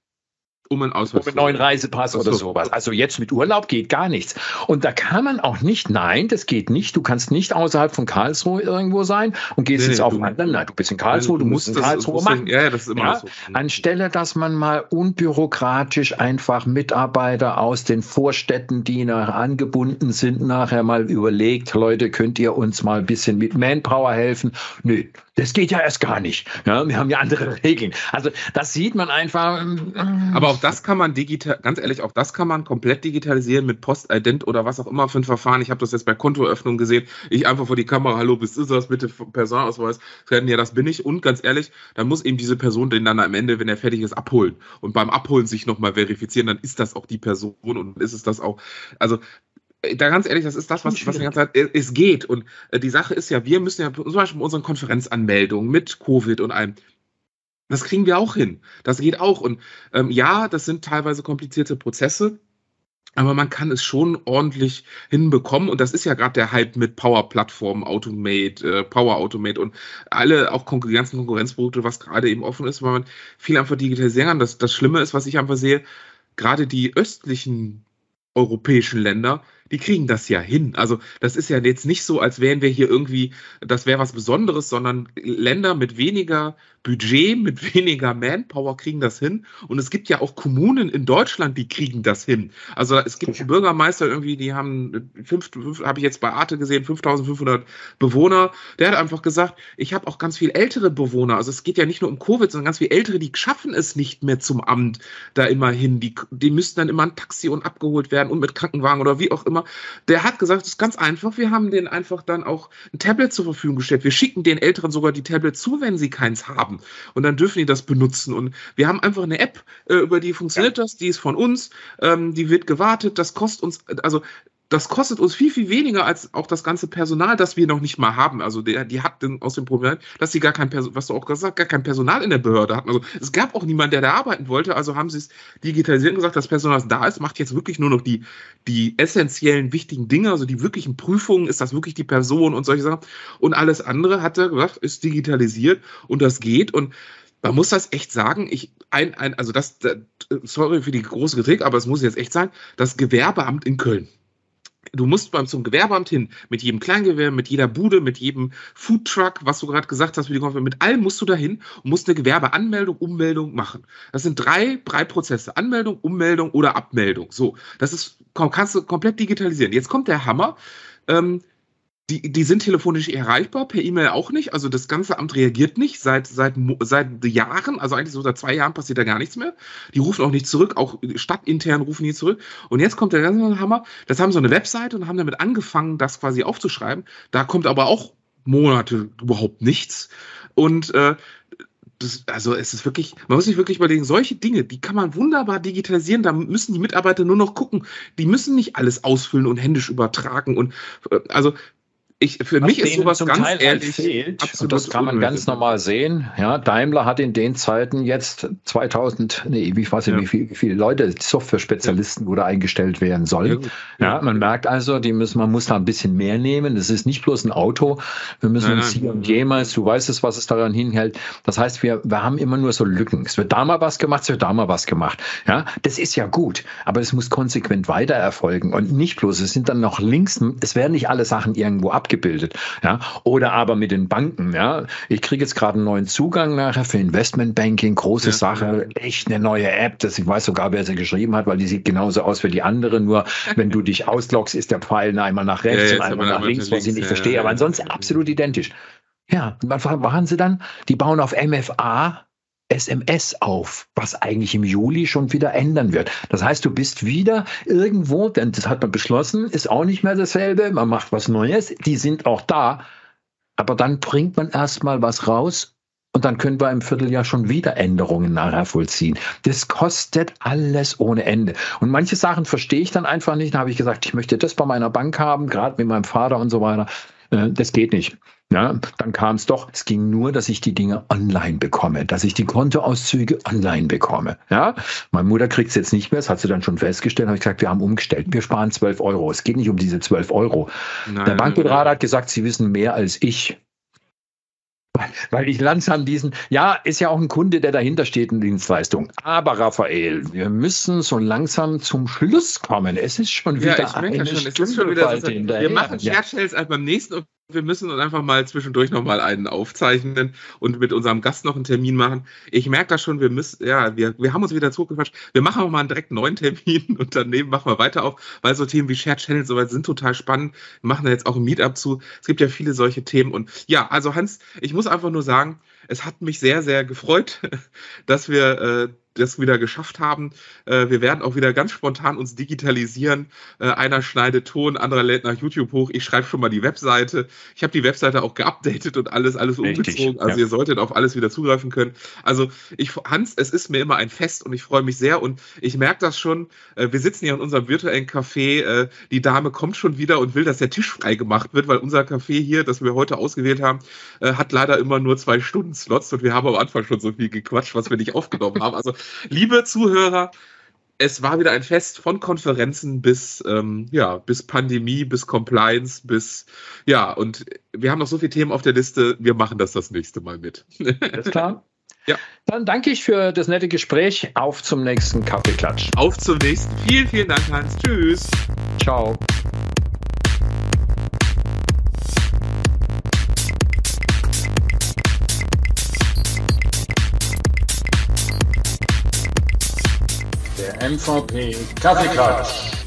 um einen Ausweis. Um einen neuen Reisepass oder sowas. Also jetzt mit Urlaub geht gar nichts. Und da kann man auch nicht, nein, das geht nicht. Du kannst nicht außerhalb von Karlsruhe irgendwo sein und gehst nee, jetzt nee, auf einen anderen. Nein, du bist in Karlsruhe, du, du musst in Karlsruhe machen. Ja, das ist immer ja? so. Anstelle, dass man mal unbürokratisch einfach Mitarbeiter aus den Vorstädten, die nachher angebunden sind, nachher mal überlegt, Leute, könnt ihr uns mal ein bisschen mit Manpower helfen? Nö, das geht ja erst gar nicht. Ja, wir haben ja andere Regeln. Also das sieht man einfach. Ähm, Aber auch das kann man digital, ganz ehrlich, auch das kann man komplett digitalisieren mit Postident oder was auch immer für ein Verfahren. Ich habe das jetzt bei Kontoeröffnung gesehen. Ich einfach vor die Kamera, hallo, bist du das? Bitte Personalausweis. Ja, das bin ich. Und ganz ehrlich, dann muss eben diese Person den dann am Ende, wenn er fertig ist, abholen. Und beim Abholen sich nochmal verifizieren, dann ist das auch die Person und ist es das auch. Also da ganz ehrlich, das ist das, was, was die ganze Zeit, äh, es geht. Und äh, die Sache ist ja, wir müssen ja zum Beispiel mit unseren Konferenzanmeldungen mit Covid und allem, das kriegen wir auch hin. Das geht auch. Und ähm, ja, das sind teilweise komplizierte Prozesse. Aber man kann es schon ordentlich hinbekommen. Und das ist ja gerade der Hype mit Power-Plattformen, Automate, äh, Power Automate und alle auch Konkur ganzen Konkurrenzprodukte, was gerade eben offen ist, weil man viel einfach digitalisieren kann. Das, das Schlimme ist, was ich einfach sehe, gerade die östlichen europäischen Länder, die kriegen das ja hin. Also das ist ja jetzt nicht so, als wären wir hier irgendwie, das wäre was Besonderes, sondern Länder mit weniger Budget, mit weniger Manpower kriegen das hin. Und es gibt ja auch Kommunen in Deutschland, die kriegen das hin. Also es gibt Bürgermeister irgendwie, die haben, fünf habe ich jetzt bei Arte gesehen, 5500 Bewohner. Der hat einfach gesagt, ich habe auch ganz viel ältere Bewohner. Also es geht ja nicht nur um Covid, sondern ganz viel ältere, die schaffen es nicht mehr zum Amt da immer hin. Die, die müssten dann immer ein Taxi und abgeholt werden und mit Krankenwagen oder wie auch immer. Der hat gesagt, es ist ganz einfach. Wir haben denen einfach dann auch ein Tablet zur Verfügung gestellt. Wir schicken den Älteren sogar die Tablets zu, wenn sie keins haben haben. Und dann dürfen die das benutzen. Und wir haben einfach eine App, äh, über die funktioniert das, die ist von uns, ähm, die wird gewartet, das kostet uns, also das kostet uns viel, viel weniger als auch das ganze Personal, das wir noch nicht mal haben. Also der, die hatten aus dem Problem, dass sie gar kein Personal, was du auch gesagt hast, gar kein Personal in der Behörde hatten. Also es gab auch niemanden, der da arbeiten wollte. Also haben sie es digitalisiert und gesagt, das Personal, das da ist, macht jetzt wirklich nur noch die, die essentiellen, wichtigen Dinge, also die wirklichen Prüfungen, ist das wirklich die Person und solche Sachen. Und alles andere, hat er gesagt, ist digitalisiert und das geht. Und man muss das echt sagen, ich, ein, ein, also das, sorry für die große Kritik, aber es muss jetzt echt sein, das Gewerbeamt in Köln Du musst beim zum Gewerbeamt hin, mit jedem Kleingewerbe, mit jeder Bude, mit jedem Foodtruck, was du gerade gesagt hast, mit allem musst du dahin und musst eine Gewerbeanmeldung, Ummeldung machen. Das sind drei, drei Prozesse. Anmeldung, Ummeldung oder Abmeldung. So, das ist, kannst du komplett digitalisieren. Jetzt kommt der Hammer. Ähm, die, die sind telefonisch erreichbar, per E-Mail auch nicht. Also das ganze Amt reagiert nicht seit, seit, seit Jahren, also eigentlich so seit zwei Jahren passiert da gar nichts mehr. Die rufen auch nicht zurück, auch stadtintern rufen die zurück. Und jetzt kommt der ganze Hammer. Das haben so eine Webseite und haben damit angefangen, das quasi aufzuschreiben. Da kommt aber auch Monate überhaupt nichts. Und äh, das, also es ist wirklich, man muss sich wirklich überlegen, solche Dinge, die kann man wunderbar digitalisieren, da müssen die Mitarbeiter nur noch gucken. Die müssen nicht alles ausfüllen und händisch übertragen und äh, also ich, für Was mich ist sowas ganz Teil ehrlich fehlt, absolut das kann man unnötig. ganz normal sehen. Ja, Daimler hat in den Zeiten jetzt 2000, nee, ich weiß nicht, ja. wie, viel, wie viele Leute, Software-Spezialisten ja. oder eingestellt werden sollen. Ja, ja, man merkt also, die müssen, man muss da ein bisschen mehr nehmen. Das ist nicht bloß ein Auto. Wir müssen uns hier und jemals, du weißt es, was es daran hinhält. Das heißt, wir, wir haben immer nur so Lücken. Es wird da mal was gemacht, es wird da mal was gemacht. Ja, das ist ja gut, aber es muss konsequent weiter erfolgen und nicht bloß, es sind dann noch Links, es werden nicht alle Sachen irgendwo ab abgebildet. Ja? Oder aber mit den Banken. Ja? Ich kriege jetzt gerade einen neuen Zugang nachher für Investmentbanking, große ja. Sache, echt eine neue App. Das, ich weiß sogar, wer sie geschrieben hat, weil die sieht genauso aus wie die andere. Nur wenn du dich ausloggst, ist der Pfeil einmal nach rechts ja, und einmal nach links, was ich nicht verstehe. Aber ansonsten absolut identisch. Ja, was machen sie dann? Die bauen auf MFA SMS auf, was eigentlich im Juli schon wieder ändern wird. Das heißt, du bist wieder irgendwo, denn das hat man beschlossen, ist auch nicht mehr dasselbe, man macht was Neues, die sind auch da, aber dann bringt man erstmal was raus und dann können wir im Vierteljahr schon wieder Änderungen nachher vollziehen. Das kostet alles ohne Ende. Und manche Sachen verstehe ich dann einfach nicht. Da habe ich gesagt, ich möchte das bei meiner Bank haben, gerade mit meinem Vater und so weiter. Äh, das geht nicht. Ja, dann kam es doch, es ging nur, dass ich die Dinge online bekomme, dass ich die Kontoauszüge online bekomme. Ja, meine Mutter kriegt es jetzt nicht mehr, das hat sie dann schon festgestellt, habe ich gesagt, wir haben umgestellt, wir sparen 12 Euro. Es geht nicht um diese 12 Euro. Nein, Der Bankberater hat gesagt, sie wissen mehr als ich. Weil ich langsam diesen, ja, ist ja auch ein Kunde, der dahinter steht in Dienstleistung. Aber Raphael, wir müssen so langsam zum Schluss kommen. Es ist schon wieder ja, ich eine schon, es ist schon wieder so, Wir machen Shared ja. beim nächsten wir müssen uns einfach mal zwischendurch nochmal einen aufzeichnen und mit unserem Gast noch einen Termin machen. Ich merke das schon, wir müssen, ja, wir, wir haben uns wieder zugequatscht. Wir machen auch mal einen direkt neuen Termin und daneben machen wir weiter auf, weil so Themen wie Shared Channels soweit sind total spannend. Wir machen da jetzt auch ein Meetup zu. Es gibt ja viele solche Themen und ja, also Hans, ich muss einfach nur sagen, es hat mich sehr, sehr gefreut, dass wir äh, das wieder geschafft haben. Äh, wir werden auch wieder ganz spontan uns digitalisieren. Äh, einer schneidet Ton, anderer lädt nach YouTube hoch. Ich schreibe schon mal die Webseite. Ich habe die Webseite auch geupdatet und alles, alles Richtig, umgezogen. Also ja. ihr solltet auf alles wieder zugreifen können. Also ich, Hans, es ist mir immer ein Fest und ich freue mich sehr und ich merke das schon. Äh, wir sitzen hier in unserem virtuellen Café. Äh, die Dame kommt schon wieder und will, dass der Tisch frei gemacht wird, weil unser Café hier, das wir heute ausgewählt haben, äh, hat leider immer nur zwei Stunden Slots und wir haben am Anfang schon so viel gequatscht, was wir nicht aufgenommen haben. Also liebe Zuhörer, es war wieder ein Fest von Konferenzen bis, ähm, ja, bis Pandemie, bis Compliance, bis, ja, und wir haben noch so viele Themen auf der Liste. Wir machen das das nächste Mal mit. Alles klar. Ja. Dann danke ich für das nette Gespräch. Auf zum nächsten Kaffeeklatsch. Auf zum nächsten. Vielen, vielen Dank, Hans. Tschüss. Ciao. MVP Kaffeeklatsch.